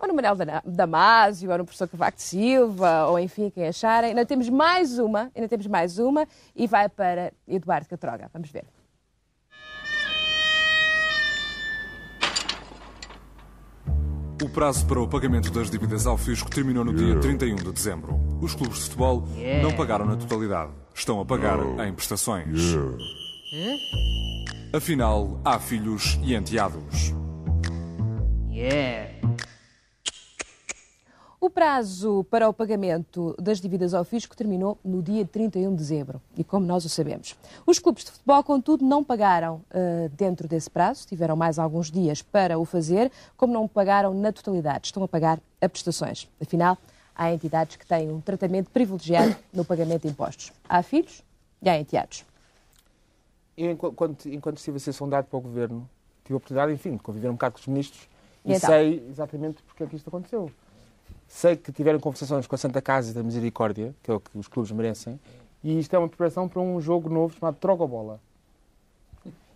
ou no Manuel Damásio, ou no professor Cavaco de Silva, ou enfim, quem acharem. Ainda temos mais uma, ainda temos mais uma, e vai para Eduardo Catroga. Vamos ver. O prazo para o pagamento das dívidas ao fisco terminou no dia 31 de dezembro. Os clubes de futebol não pagaram na totalidade. Estão a pagar em prestações. Afinal, há filhos e enteados. O prazo para o pagamento das dívidas ao fisco terminou no dia 31 de dezembro, e como nós o sabemos. Os clubes de futebol, contudo, não pagaram eh, dentro desse prazo, tiveram mais alguns dias para o fazer, como não pagaram na totalidade, estão a pagar a prestações. Afinal, há entidades que têm um tratamento privilegiado no pagamento de impostos. Há filhos e há enteados. Eu, enqu- enquanto, enquanto estive a ser sondado para o governo, tive a oportunidade, enfim, de conviver um bocado com os ministros E e, então? sei exatamente porque é que isto aconteceu. Sei que tiveram conversações com a Santa Casa da Misericórdia, que é o que os clubes merecem, e isto é uma preparação para um jogo novo chamado Trogobola.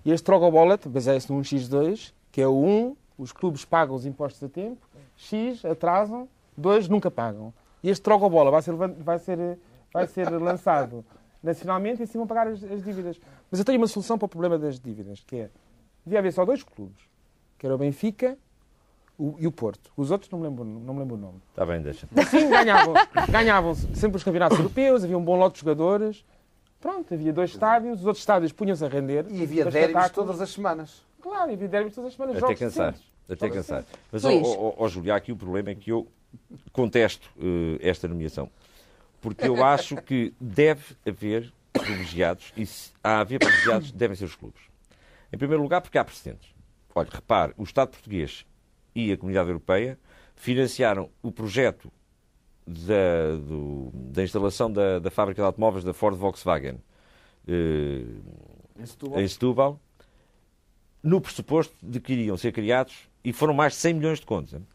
E este Trogobola baseia-se num X2, que é o 1, os clubes pagam os impostos a tempo, X, atrasam, 2, nunca pagam. E este Trogobola vai ser, vai ser, vai ser lançado nacionalmente e assim vão pagar as, as dívidas. Mas eu tenho uma solução para o problema das dívidas, que é, devia haver só dois clubes, que era o Benfica o- e o Porto. Os outros não me lembro, não me lembro o nome. Está bem, deixa. Assim ganhavam, ganhavam sempre os campeonatos europeus, havia um bom lote de jogadores. Pronto, havia dois estádios, os outros estádios punham-se a render. E havia espetáculos. todas as semanas. Claro, havia dérbis todas as semanas. Até jogos cansar. Até cansar. Mas, ó ó, ó, Júlio, há aqui o problema é que eu contesto eh, esta nomeação. Porque eu acho que deve haver privilegiados e se há haver privilegiados, devem ser os clubes. Em primeiro lugar, porque há precedentes. Olha, repare, o Estado português e a Comunidade Europeia financiaram o projeto da, do- da instalação da, da fábrica de automóveis da Ford Volkswagen eh, em Setúbal, no pressuposto de que iriam ser criados, e foram mais de 100 milhões de contos, hein?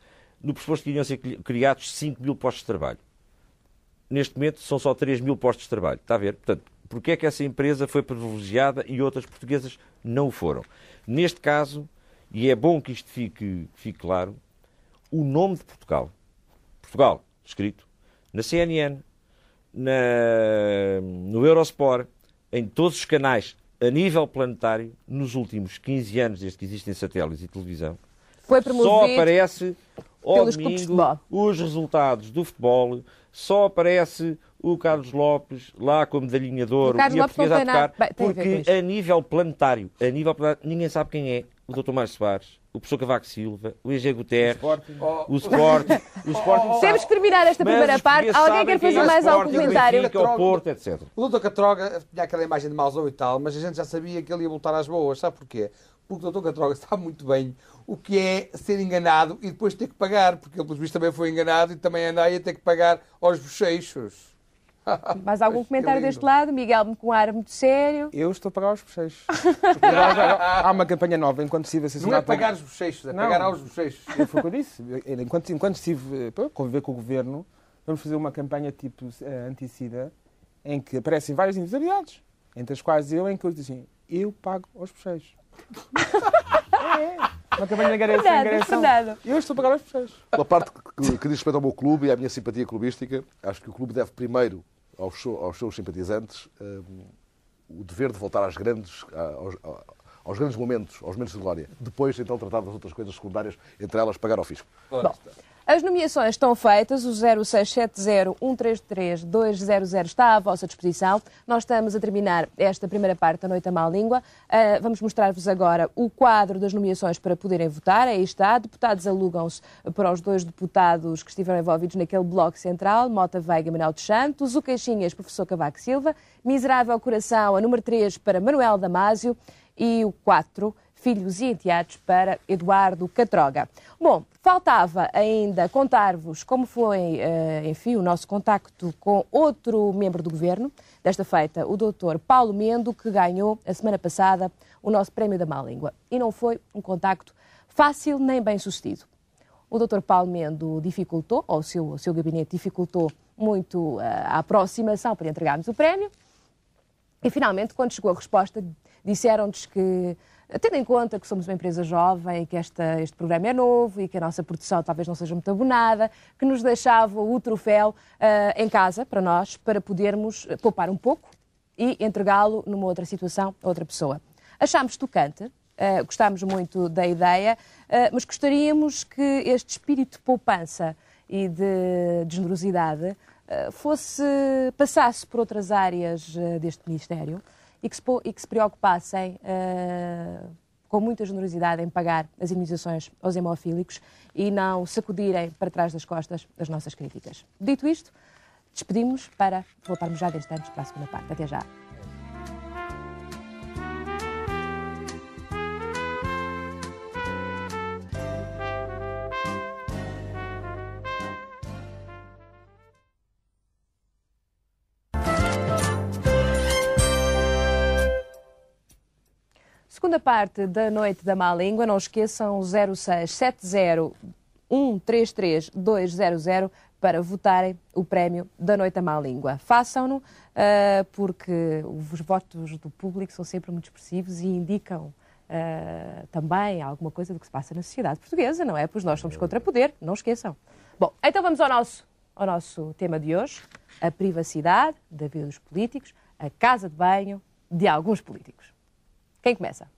No pressuposto que iriam ser cri- criados 5 mil postos de trabalho. Neste momento são só 3 mil postos de trabalho. Está a ver? Portanto, porque é que essa empresa foi privilegiada e outras portuguesas não o foram? Neste caso, e é bom que isto fique, fique claro, o nome de Portugal, Portugal, escrito na CNN, na- no Eurosport, em todos os canais a nível planetário, nos últimos 15 anos, desde que existem satélites e televisão, só aparece ao pelos clubes de domingo futebol. os resultados do futebol, só aparece o Carlos Lopes lá com a medalhinha de ouro O Carlos e a Lopes não portuguesa a tem nada- tocar, Bem, a porque isto. a nível planetário, a nível planetário, ninguém sabe quem é o Dr. Mário Soares, o professor Cavaco Silva, o EG Guterres, Sporting. o Sporting, o Sporting Temos que terminar esta primeira parte. Alguém quer é fazer o mais algum comentário? O Porto, etc. O Dr. Catroga tinha aquela imagem de mauzão e tal, mas a gente já sabia que ele ia voltar às boas. Sabe porquê? Porque o Dr. Catroga sabe muito bem o que é ser enganado e depois ter que pagar, porque ele, pelos vistos, também foi enganado e também anda aí a ter que pagar aos bochechos. Mais algum comentário deste lado? Miguel com um ar muito sério. Eu estou a pagar os bochechos. Há uma campanha nova, enquanto estive a ser Não é pagar os bochechos, é Não. pagar aos bochechos. Foi o que eu disse. Eu, Enquanto, enquanto estive para conviver com o governo, vamos fazer uma campanha tipo eh, anticida, em que aparecem várias individualidades. entre as quais eu, em que eu disse assim, eu pago aos bochechos. é, uma campanha de. Fernando, angariação. Fernando. Eu estou a pagar aos bochechos. Pela parte que, que diz respeito ao meu clube e à minha simpatia clubística, acho que o clube deve primeiro aos, aos seus simpatizantes hum, o dever de voltar às grandes, aos, aos grandes momentos, aos momentos de glória. Depois, então, tratar das outras coisas secundárias, entre elas pagar ao fisco. Bom, as nomeações estão feitas, o 0670-133-200 está à vossa disposição. Nós estamos a terminar esta primeira parte da Noite à Má Língua. Ah, vamos mostrar-vos agora o quadro das nomeações para poderem votar. Aí está. Deputados alugam-se para os dois deputados que estiveram envolvidos naquele bloco central, Mota Veiga e Manuel dos Santos, o Caixinhas, professor Cavaco Silva, Miserável Coração, a número 3 para Manuel Damásio e o 4 filhos e enteados para Eduardo Catroga. Bom, faltava ainda contar-vos como foi, eh, enfim, o nosso contacto com outro membro do governo, desta feita, o doutor Paulo Mendo, que ganhou a semana passada o nosso Prémio da Má Língua. E não foi um contacto fácil nem bem sucedido. O Dr. Paulo Mendo dificultou, ou o seu, o seu gabinete dificultou muito eh, a aproximação para entregarmos o prémio. E finalmente, quando chegou a resposta, disseram-nos que, tendo em conta que somos uma empresa jovem, que esta, este programa é novo e que a nossa produção talvez não seja muito abonada, que nos deixavam o troféu eh, em casa para nós, para podermos poupar um pouco e entregá-lo numa outra situação a outra pessoa. Achámos tocante, eh, gostámos muito da ideia, eh, mas gostaríamos que este espírito de poupança e de, de generosidade fosse, passasse por outras áreas deste Ministério e que se, e que se preocupassem eh, com muita generosidade em pagar as indemnizações aos hemofílicos e não sacudirem para trás das costas as nossas críticas. Dito isto, despedimos para voltarmos já de instantes para a segunda parte. Até já. Segunda parte da Noite da Má Língua, não esqueçam 0670-133-200 para votarem o prémio da Noite da Má Língua. Façam-no ah, porque os votos do público são sempre muito expressivos e indicam ah, também alguma coisa do que se passa na sociedade portuguesa, não é? Pois nós somos contra poder, não esqueçam. Bom, então vamos ao nosso, ao nosso tema de hoje, a privacidade da vida dos políticos, a casa de banho de alguns políticos. Quem começa?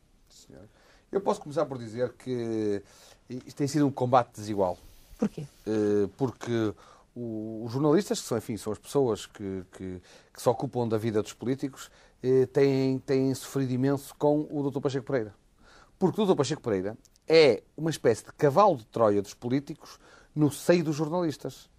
Eu posso começar por dizer que isto tem sido um combate desigual. Porquê? Eh, Porque os jornalistas, que são, enfim, são as pessoas que, que- que se ocupam da vida dos políticos, eh, têm, têm sofrido imenso com o Dr. Pacheco Pereira. Porque o Dr. Pacheco Pereira é uma espécie de cavalo de Troia dos políticos no seio dos jornalistas.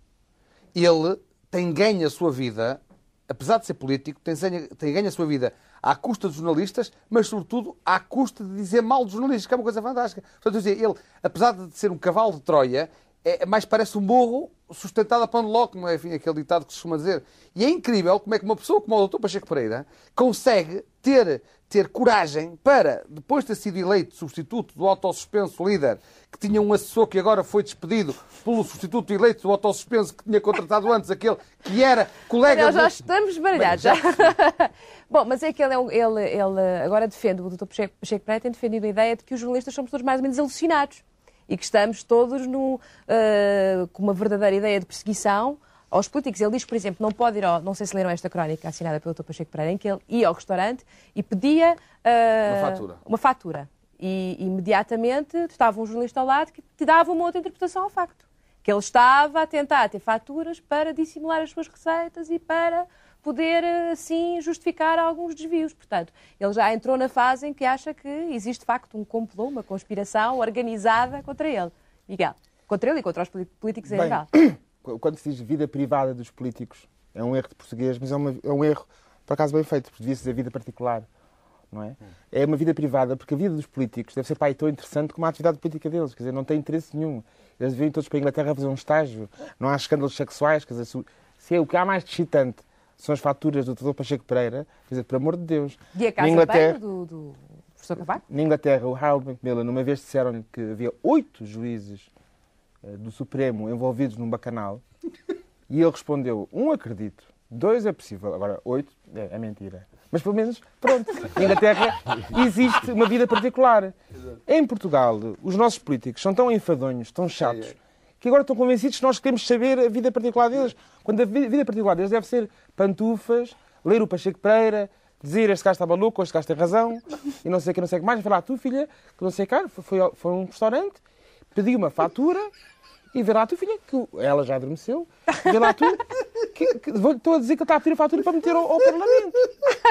Ele tem ganho a sua vida, apesar de ser político, tem, tem ganho a sua vida à custa dos jornalistas, mas sobretudo à custa de dizer mal dos jornalistas, que é uma coisa fantástica. Portanto, dizer, ele, apesar de ser um cavalo de Troia, é, mais parece um morro sustentado a pão de ló, como é enfim, aquele ditado que se costuma dizer. E é incrível como é que uma pessoa como o Dr. Pacheco Pereira consegue ter, ter coragem para, depois de ter sido eleito substituto do autossuspenso líder, que tinha um assessor que agora foi despedido pelo substituto eleito do autossuspenso que tinha contratado antes, aquele que era colega... Nós já do- estamos baralhados. Já. Bom, mas é que ele, é um- ele, ele agora defende, o Dr. Pacheco, Pacheco Pereira tem defendido a ideia de que os jornalistas somos todos mais ou menos alucinados e que estamos todos no, ah, com uma verdadeira ideia de perseguição aos políticos. Ele diz, por exemplo, não pode ir ao, não sei se leram esta crónica assinada pelo Dr. Pacheco Pereira, em que ele ia ao restaurante e pedia ah, Uma fatura. uma fatura. E imediatamente estava um jornalista ao lado que te dava uma outra interpretação ao facto. Que ele estava a tentar ter faturas para dissimular as suas receitas e para poder, assim, justificar alguns desvios. Portanto, ele já entrou na fase em que acha que existe, de facto, um complô, uma conspiração organizada contra ele. Miguel, contra ele e contra os políticos em Bem, geral. Quando se diz vida privada dos políticos, é um erro de português, mas é, uma- é um erro, por acaso, bem feito, porque devia-se dizer vida particular. Não é? é uma vida privada, porque a vida dos políticos deve ser pá, tão interessante como a atividade política deles. Quer dizer, não tem interesse nenhum. Eles vêm todos para a Inglaterra fazer um estágio, não há escândalos sexuais. Quer dizer, se, se é o que há mais de excitante são as faturas do Dr. Pacheco Pereira, quer dizer, por amor de Deus. E a casa Na Inglaterra, do, do professor Cavaco? na Inglaterra, o Harold Macmillan, uma vez disseram-lhe que havia oito juízes eh, do Supremo envolvidos num bacanal e ele respondeu: um acredito, dois é possível, agora oito é, é mentira. Mas pelo menos, pronto, na Inglaterra existe uma vida particular. Em Portugal, os nossos políticos são tão enfadonhos, tão chatos, que agora estão convencidos que nós queremos saber a vida particular deles. Quando a vi- vida particular deles deve ser pantufas, ler o Pacheco Pereira, dizer este gajo está maluco, este gajo tem razão, e não sei o que, não sei o que mais. Falar, tu filha, que não sei o que, foi, foi, foi a um restaurante, pedi uma fatura, e vê lá tu, filha, que ela já adormeceu, vê lá tu, que, que, estou a dizer que ele está a pedir a fatura para meter ao, ao Parlamento.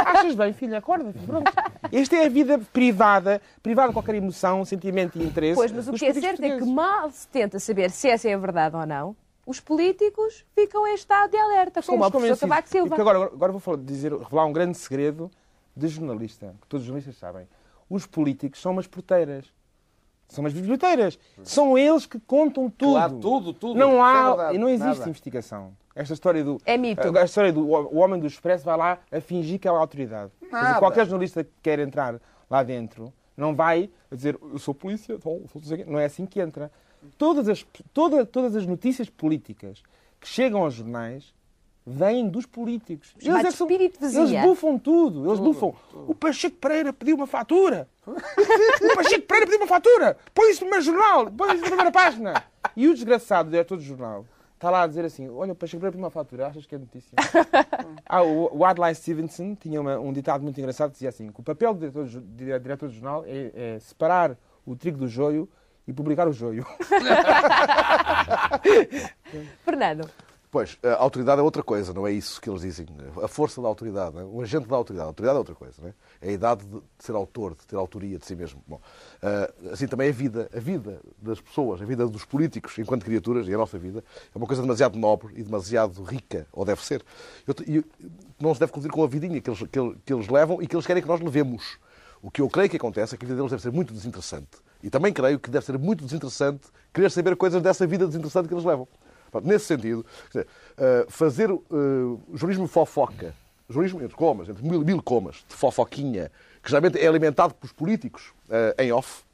Achas bem, filha, acorda, pronto. Esta é a vida privada, privada de qualquer emoção, sentimento e interesse. Pois, mas o que é certo é que mal se tenta saber se essa é a verdade ou não, os políticos ficam em estado de alerta, como Somos o professor E Silva. agora, agora vou falar- dizer, revelar um grande segredo de jornalista, que todos os jornalistas sabem. Os políticos são umas porteiras. São umas biblioteiras. São eles que contam tudo. Claro, tudo, tudo. Não é há, verdade. e não existe Nada. investigação. Esta história do. É mito. A história do o homem do Expresso vai lá a fingir que é a autoridade. Dizer, qualquer jornalista que quer entrar lá dentro não vai dizer eu sou polícia, então, não é assim que entra. Todas as, toda, todas as notícias políticas que chegam aos jornais vêm dos políticos. Chamado é são- eles bufam tudo. Eles bufam. O Pacheco Pereira pediu uma fatura. o Pacheco Pereira pediu uma fatura. Põe isso no meu jornal. Põe isso na primeira página. E o desgraçado diretor do jornal está lá a dizer assim: Olha, o Pacheco Pereira pediu uma fatura. Achas que é notícia? ah, o, o Adlai Stevenson tinha uma- um ditado muito engraçado que dizia assim: que o papel do diretor, do diretor do jornal é, é separar o trigo do joio e publicar o joio. Fernando, Pois, a autoridade é outra coisa, não é isso que eles dizem. A força da autoridade, é? o agente da autoridade. A autoridade é outra coisa, não é? É a idade de ser autor, de ter autoria de si mesmo. Bom, ah, assim também a vida, a vida das pessoas, a vida dos políticos enquanto criaturas, e a nossa vida, é uma coisa demasiado nobre e demasiado rica, ou deve ser. E não se deve confundir com a vidinha que eles, que, ele- que eles levam e que eles querem que nós levemos. O que eu creio que acontece é que a vida deles deve ser muito desinteressante. E também creio que deve ser muito desinteressante querer saber coisas dessa vida desinteressante que eles levam. Pronto, nesse sentido, dizer, eh, fazer uh, jornalismo fofoca, jornalismo entre comas, entre mil, mil comas, de fofoquinha, que geralmente é alimentado pelos políticos eh, em off.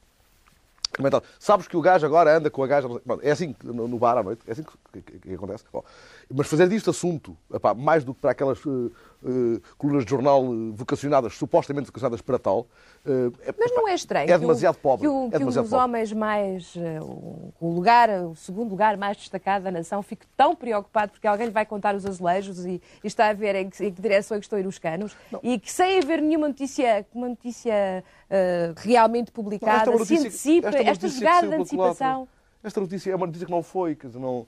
Sabes que o gajo agora anda com a gaja. É assim no, bar à noite, é assim que, que- que acontece. Bom, mas fazer disto assunto, mais do que para aquelas eh, eh, colunas de jornal eh, vocacionadas, supostamente vocacionadas para tal, eh, é, mas não é estranho é que, demasiado o, pobre. que, o- é que demasiado os pobre. homens mais. eh, o, lugar, o segundo lugar mais destacado da nação fique tão preocupado porque alguém lhe vai contar os azulejos e, e está a ver em que, em que direção é que estão a ir os canos e que sem haver nenhuma notícia, uma notícia eh, realmente Não, publicada, esta se notícia- antecipa, esta esta que jogada de antecipação. Esta notícia é uma notícia que não foi, quer dizer, não.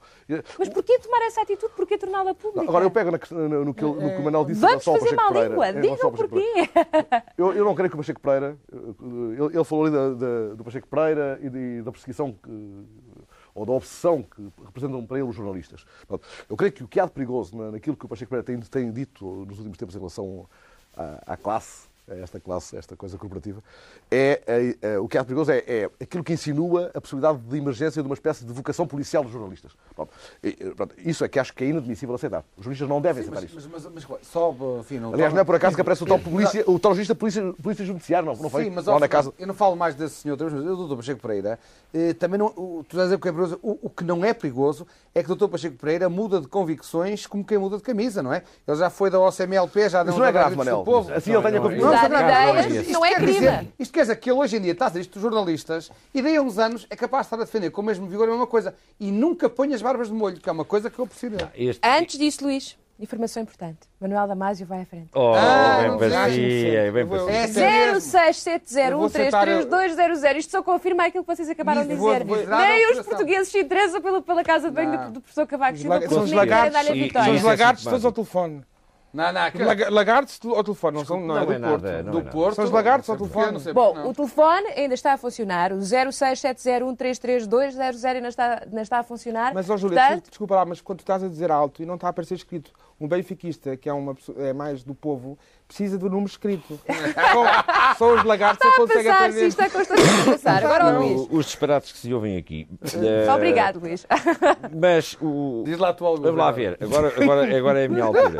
Mas porquê tomar essa atitude? Porquê torná-la pública? Agora eu pego na no, no que, no que o Manuel disse Vamos fazer Pacheco má língua. Digam porquê. Eu, eu não creio que o Pacheco Pereira. Ele, ele falou ali da, da- do Pacheco Pereira e de- da perseguição que, ou da obsessão que representam para ele os jornalistas. Eu creio que o que há de perigoso na- naquilo que o Pacheco Pereira tem, tem dito nos últimos tempos em relação à, à classe, esta classe, a esta coisa corporativa, é, é, é, o que há de perigoso é, é aquilo que insinua a possibilidade de emergência de uma espécie de vocação policial dos jornalistas. Pronto, E, pronto, isso é que acho que é inadmissível aceitar. Os jornalistas não devem aceitar Mas, isso. mas, mas, mas só, enfim, não Aliás, não é por acaso que aparece o tal, polícia, o tal jornalista polícia, polícia judiciário, não, não foi? Sim, mas lá ó, na casa. eu não falo mais desse senhor, mas eu, doutor Pacheco Pereira, eh, também não, o, tu estás a dizer que é perigoso. O, o que não é perigoso é que o doutor Pacheco Pereira muda de convicções como quem muda de camisa, não é? Ele já foi da OCMLP, já deu um não é grave, Manel. povo. Assim ele tenha não, convicção. Não, Mudar não, não, ideias é quer crime. dizer- isto quer dizer que ele hoje em dia está a dizer isto dos jornalistas e daí a uns anos é capaz de estar a defender com o mesmo vigor a mesma coisa e nunca põe as barbas de molho, que é uma coisa que eu percebo. Este... Antes disso, Luís, informação importante. Manuel Damasio vai à frente. Oh, Ah, bem não parecia, bem parecia. É assim mesmo. 0670133200. Isto só confirma aquilo que vocês acabaram de dizer. Nem os portugueses se interessam pela, pela casa de banho do, do professor Cavaco Silva, são os lagartos, é todos ao telefone. Não, não, laga- Lagartos ao telefone, não são não, Não é é do Porto. nada, não do é. Porto. São os lagartos ao telefone. sei Bom, o telefone ainda está a funcionar. O 0670133200 ainda está, ainda está a funcionar. Mas, ó Júlia, Portanto, desculpa, lá, mas quando tu estás a dizer alto e não está a aparecer escrito um benfiquista, que é, uma, pessoa- é mais do povo, precisa do número escrito. só, só os lagartos é a conseguem passar, aprender. sim, está constantemente a passar. Agora o Não, Luís. os disparates que se ouvem aqui. Eh, Obrigado, Luís. Mas o. Diz lá a tua. Vamos lá ver, agora, agora, agora é a minha altura.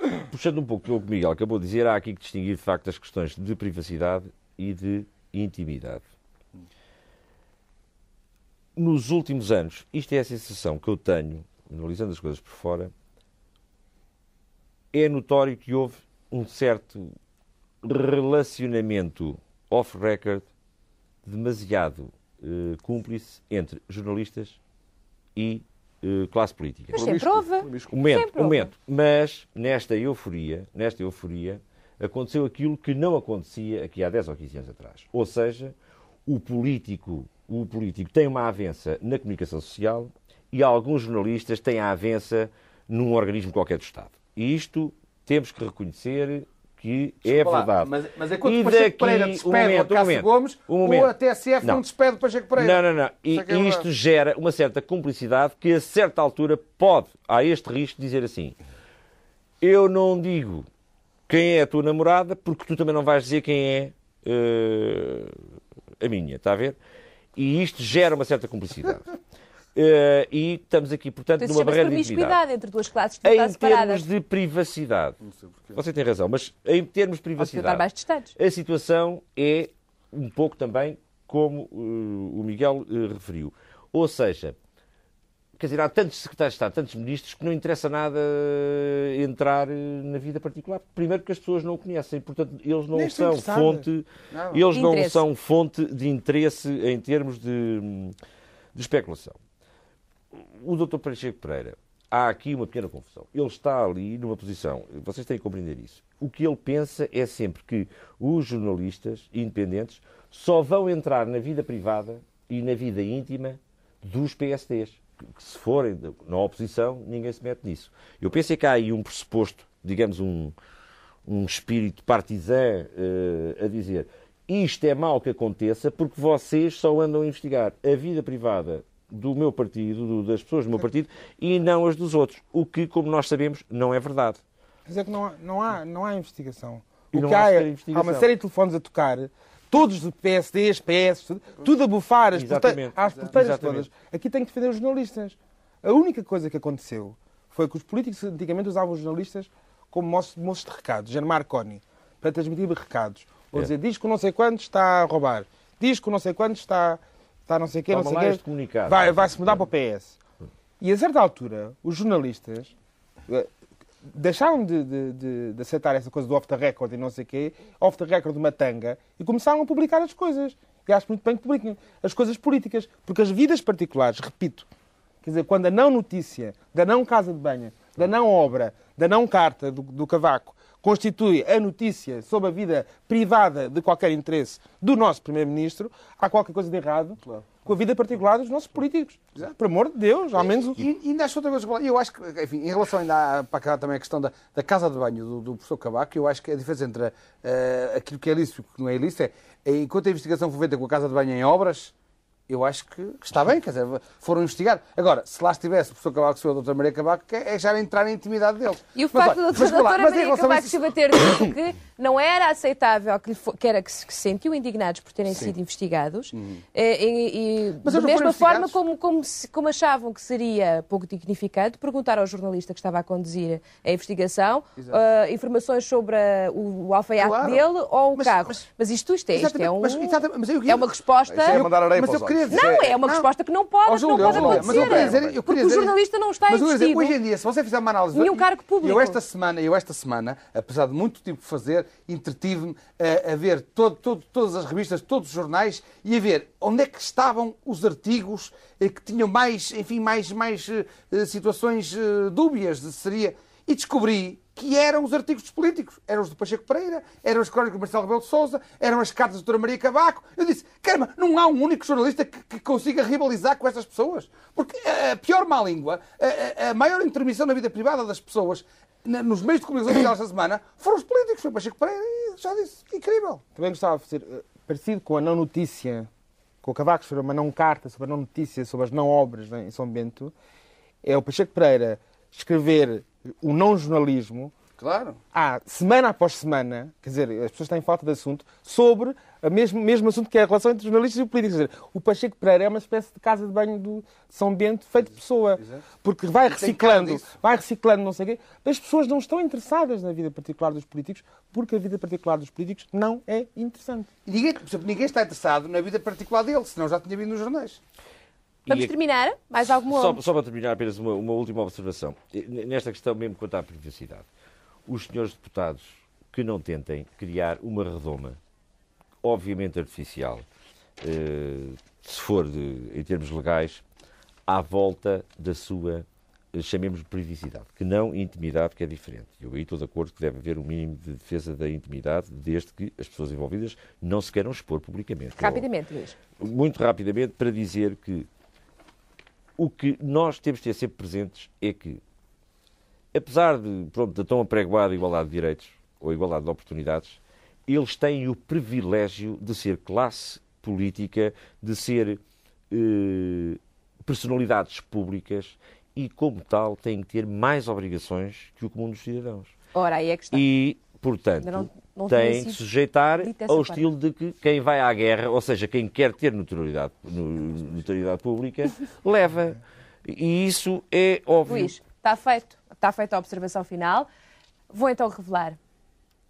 Puxando um pouco o que o Miguel acabou de dizer, há aqui que distinguir de facto as questões de privacidade e de intimidade. Nos últimos anos, isto é a sensação que eu tenho, analisando as coisas por fora, é notório que houve um certo relacionamento off-record demasiado eh, cúmplice entre jornalistas e eh, classe política. Mas sempre houve. Um momento, Sempre um momento. Mas nesta euforia, nesta euforia, aconteceu aquilo que não acontecia aqui há 10 ou 15 anos atrás. Ou seja, o político, o político tem uma avença na comunicação social e alguns jornalistas têm a avença num organismo qualquer do Estado. E isto temos que reconhecer que é Desculpa lá, verdade. Mas, mas enquanto E o Pacheco daqui- Pereira um despede momento, o um Acácio momento, Gomes, um momento. o a TSF não, Não. despede o Pacheco Pereira. Não, não, não. E, é é isto gera uma certa cumplicidade que, a certa altura, pode, há este risco, dizer assim: eu não digo quem é a tua namorada, porque tu também não vais dizer quem é eh, a minha, está a ver? E isto gera uma certa cumplicidade. Eh, e estamos aqui, portanto, Então, numa barreira de promiscuidade entre duas classes de Em separadas. termos de privacidade, você tem razão, mas em termos de privacidade, mais distantes. a situação é um pouco também como uh, o Miguel uh, referiu. Ou seja, quer dizer, há tantos secretários de Estado, tantos ministros, que não interessa nada uh, entrar uh, na vida particular. Primeiro porque as pessoas não o conhecem, portanto, eles não Nem são fonte, Não. eles De não interesse. são fonte de interesse em termos de, de especulação. O Dr. Pacheco Pereira, há aqui uma pequena confusão. Ele está ali numa posição, vocês têm que compreender isso. O que ele pensa é sempre que os jornalistas independentes só vão entrar na vida privada e na vida íntima dos PSDs. Que, se forem na oposição, ninguém se mete nisso. Eu penso é que há aí um pressuposto, digamos, um, um espírito partizan eh, a dizer isto é mau que aconteça porque vocês só andam a investigar a vida privada do meu partido, do- das pessoas do meu partido, e não as dos outros. O que, como nós sabemos, não é verdade. Quer dizer que não há, não há, não há investigação. E o que há há, é, há uma série de telefones a tocar, todos de PSDs, PS, tudo, a bufar, as às porteiras Exatamente. todas. Aqui tem que defender os jornalistas. A única coisa que aconteceu foi que os políticos antigamente usavam os jornalistas como moços, de recados, Jean Marconi, para transmitir recados. Ou É. dizer, diz que o não sei quantos está a roubar, diz que o não sei quantos está, está não sei quê, não sei este comunicado. Vai, vai-se mudar para o PS. E a certa altura, os jornalistas eh, deixaram de, de- de- de aceitar essa coisa do off the record e não sei o quê, off the record de uma tanga, e começaram a publicar as coisas. E acho muito bem que publiquem as coisas políticas, porque as vidas particulares, repito, quer dizer, quando a não notícia da não casa de banho, da não obra, da não carta do, do cavaco, constitui a notícia sobre a vida privada de qualquer interesse do nosso Primeiro-Ministro, há qualquer coisa de errado com a vida particular dos nossos políticos. Por amor de Deus, ao menos... o- E, e ainda acho outra coisa. Eu acho que, enfim, em relação ainda à, para cá também a questão da, da casa de banho do, do professor Cavaco, eu acho que a diferença entre eh, aquilo que é lícito e o que não é ilícito é, é, enquanto a investigação for feita com a casa de banho em obras, eu acho que, está bem, quer dizer, foram investigar. Agora, se lá estivesse o professor Cavaco Silva ou a doutora Maria Cavaco, que é já entrar na intimidade deles. E o Mas, facto da doutora Maria Cavaco isso- Silva ter dito que não era aceitável, que, lhe fo- que era que se, que se sentiu indignados por terem sido investigados, eh, e, e da mesma forma como, como, se- como achavam que seria pouco dignificante, perguntar ao jornalista que estava a conduzir a investigação eh, informações sobre a- o, o alfaiate Claro. dele ou o Mas- carro. mas- Mas, isto, isto, é, isto é, um, mas- exatamente, mas eu- é uma resposta... Isso é mandar areia Mas eu queria. Dizer- Não, é uma Não. resposta que não pode, que Júlio, não pode Júlio, acontecer. mas eu queria dizer- eu queria porque o dizer- jornalista não está Mas queria dizer, hoje em dia, se você fizer uma análise... Nenhum cargo público. Eu esta semana, eu esta semana, apesar de muito tempo fazer, entretive-me a, a ver todo- todo- todas as revistas, todos os jornais e a ver onde é que estavam os artigos eh, que tinham mais, enfim, mais, mais eh, eh, situações dúbias de seria... E descobri que eram os artigos políticos. Eram os do Pacheco Pereira, eram as crónicas do Marcelo Rebelo de Sousa, eram as cartas da doutora Maria Cavaco. Eu disse, caramba, não há um único jornalista que, que consiga rivalizar com essas pessoas. Porque a, pior má língua, a, a- maior intermissão na vida privada das pessoas, nos meios de comunicação social esta semana, foram os políticos. Foi o Pacheco Pereira e já disse, incrível. Também gostava de fazer, eh, parecido com a não notícia, com o Cavaco sobre uma não carta, sobre a não notícia, sobre as não obras né, em São Bento, é o Pacheco Pereira escrever o não jornalismo Claro. há semana após semana, quer dizer, as pessoas têm falta de assunto, sobre o mesmo, mesmo assunto que é a relação entre jornalistas e políticos. Quer dizer, o Pacheco Pereira é uma espécie de casa de banho do de São Bento feito de pessoa. Porque vai reciclando, vai reciclando, não sei o quê. As pessoas não estão interessadas na vida particular dos políticos porque a vida particular dos políticos não é interessante. Ninguém, ninguém está interessado na vida particular dele, senão já tinha vindo nos jornais. Vamos E- terminar? Mais alguma? Só, só para terminar, apenas uma, uma última observação. Nesta questão, mesmo quanto à privacidade. Os senhores deputados que não tentem criar uma redoma, obviamente artificial, eh, se for de- em termos legais, à volta da sua, eh, chamemos de privacidade, que não intimidade, que é diferente. Eu aí estou de acordo que deve haver um mínimo de defesa da intimidade, desde que as pessoas envolvidas não se queiram expor publicamente. Rapidamente, Luís. Muito rapidamente, para dizer que o que nós temos de ter sempre presentes é que, apesar de, pronto, da tão apregoada igualdade de direitos ou igualdade de oportunidades, eles têm o privilégio de ser classe política, de ser eh, personalidades públicas e, como tal, têm que ter mais obrigações que o comum dos cidadãos. Ora, aí é que está. E, portanto, não- não tem que sujeitar ao parte. estilo de que quem vai à guerra, ou seja, quem quer ter notoriedade, no- notoriedade pública, leva. E isso é óbvio. Luís, está feito. Está feita a observação final. Vou então revelar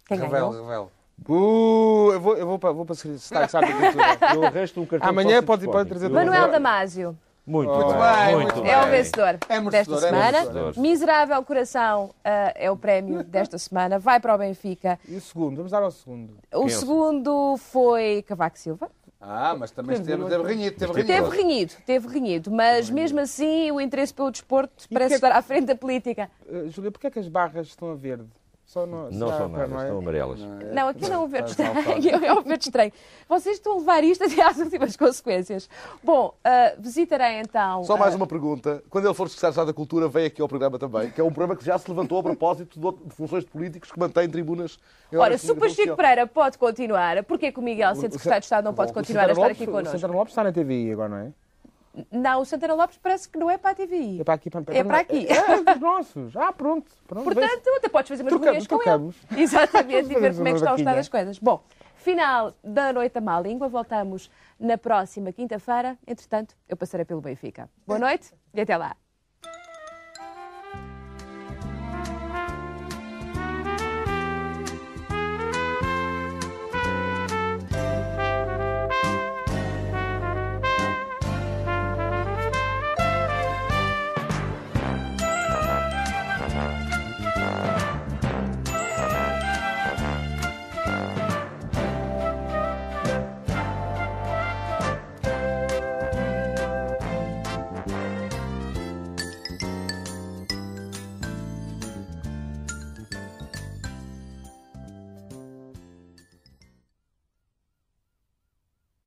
quem Revela, ganhou. revela. Uh, eu vou, eu vou para, vou para secretário de Estado da Cultura. Eu arrasto um cartão Amanhã de pode, pode de trazer. Manuel Damásio Muito, Muito bem, bem, muito bem. é o vencedor É desta é semana. merecedor. Miserável Coração ah, é o prémio desta semana. Vai para o Benfica. E o segundo? Vamos dar ao segundo. O é segundo foi Cavaco Silva. Ah, mas também Teve teve, teve renhido, teve Mas renhido. Teve renhido, teve renhido, mas mesmo assim o interesse pelo desporto parece que é- estar à frente da política. Uh, Júlia, porquê é que as barras estão a verde? Só no, Não são para- nada, é? estão amarelas. Não, aqui não é o verde estranho. É o verde estranho. Vocês estão a levar isto até às últimas consequências. Bom, ah, visitarei então. Só mais ah, uma pergunta. Quando ele for secretário de Estado da Cultura, vem aqui ao programa também, que é um programa que já se levantou a propósito de outro- de funções de políticos que mantêm tribunas Ora, se o Pacheco. Pereira pode continuar, porquê que o Miguel, sendo secretário de Estado, não pode O continuar a estar aqui O connosco? Santana Lopes está na TVI agora, não é? Não, o Santana Lopes parece que não é para a TVI. É para aqui. Para, É para aqui. É, é dos nossos. Ah, pronto. pronto Portanto, até podes fazer umas Trocamos, reuniões com trocamos. ele. Exatamente, e ver como é que está o estado das coisas. Bom, final da Noite à Má Língua. Voltamos na próxima quinta-feira. Entretanto, eu passarei pelo Benfica. Boa noite e até lá.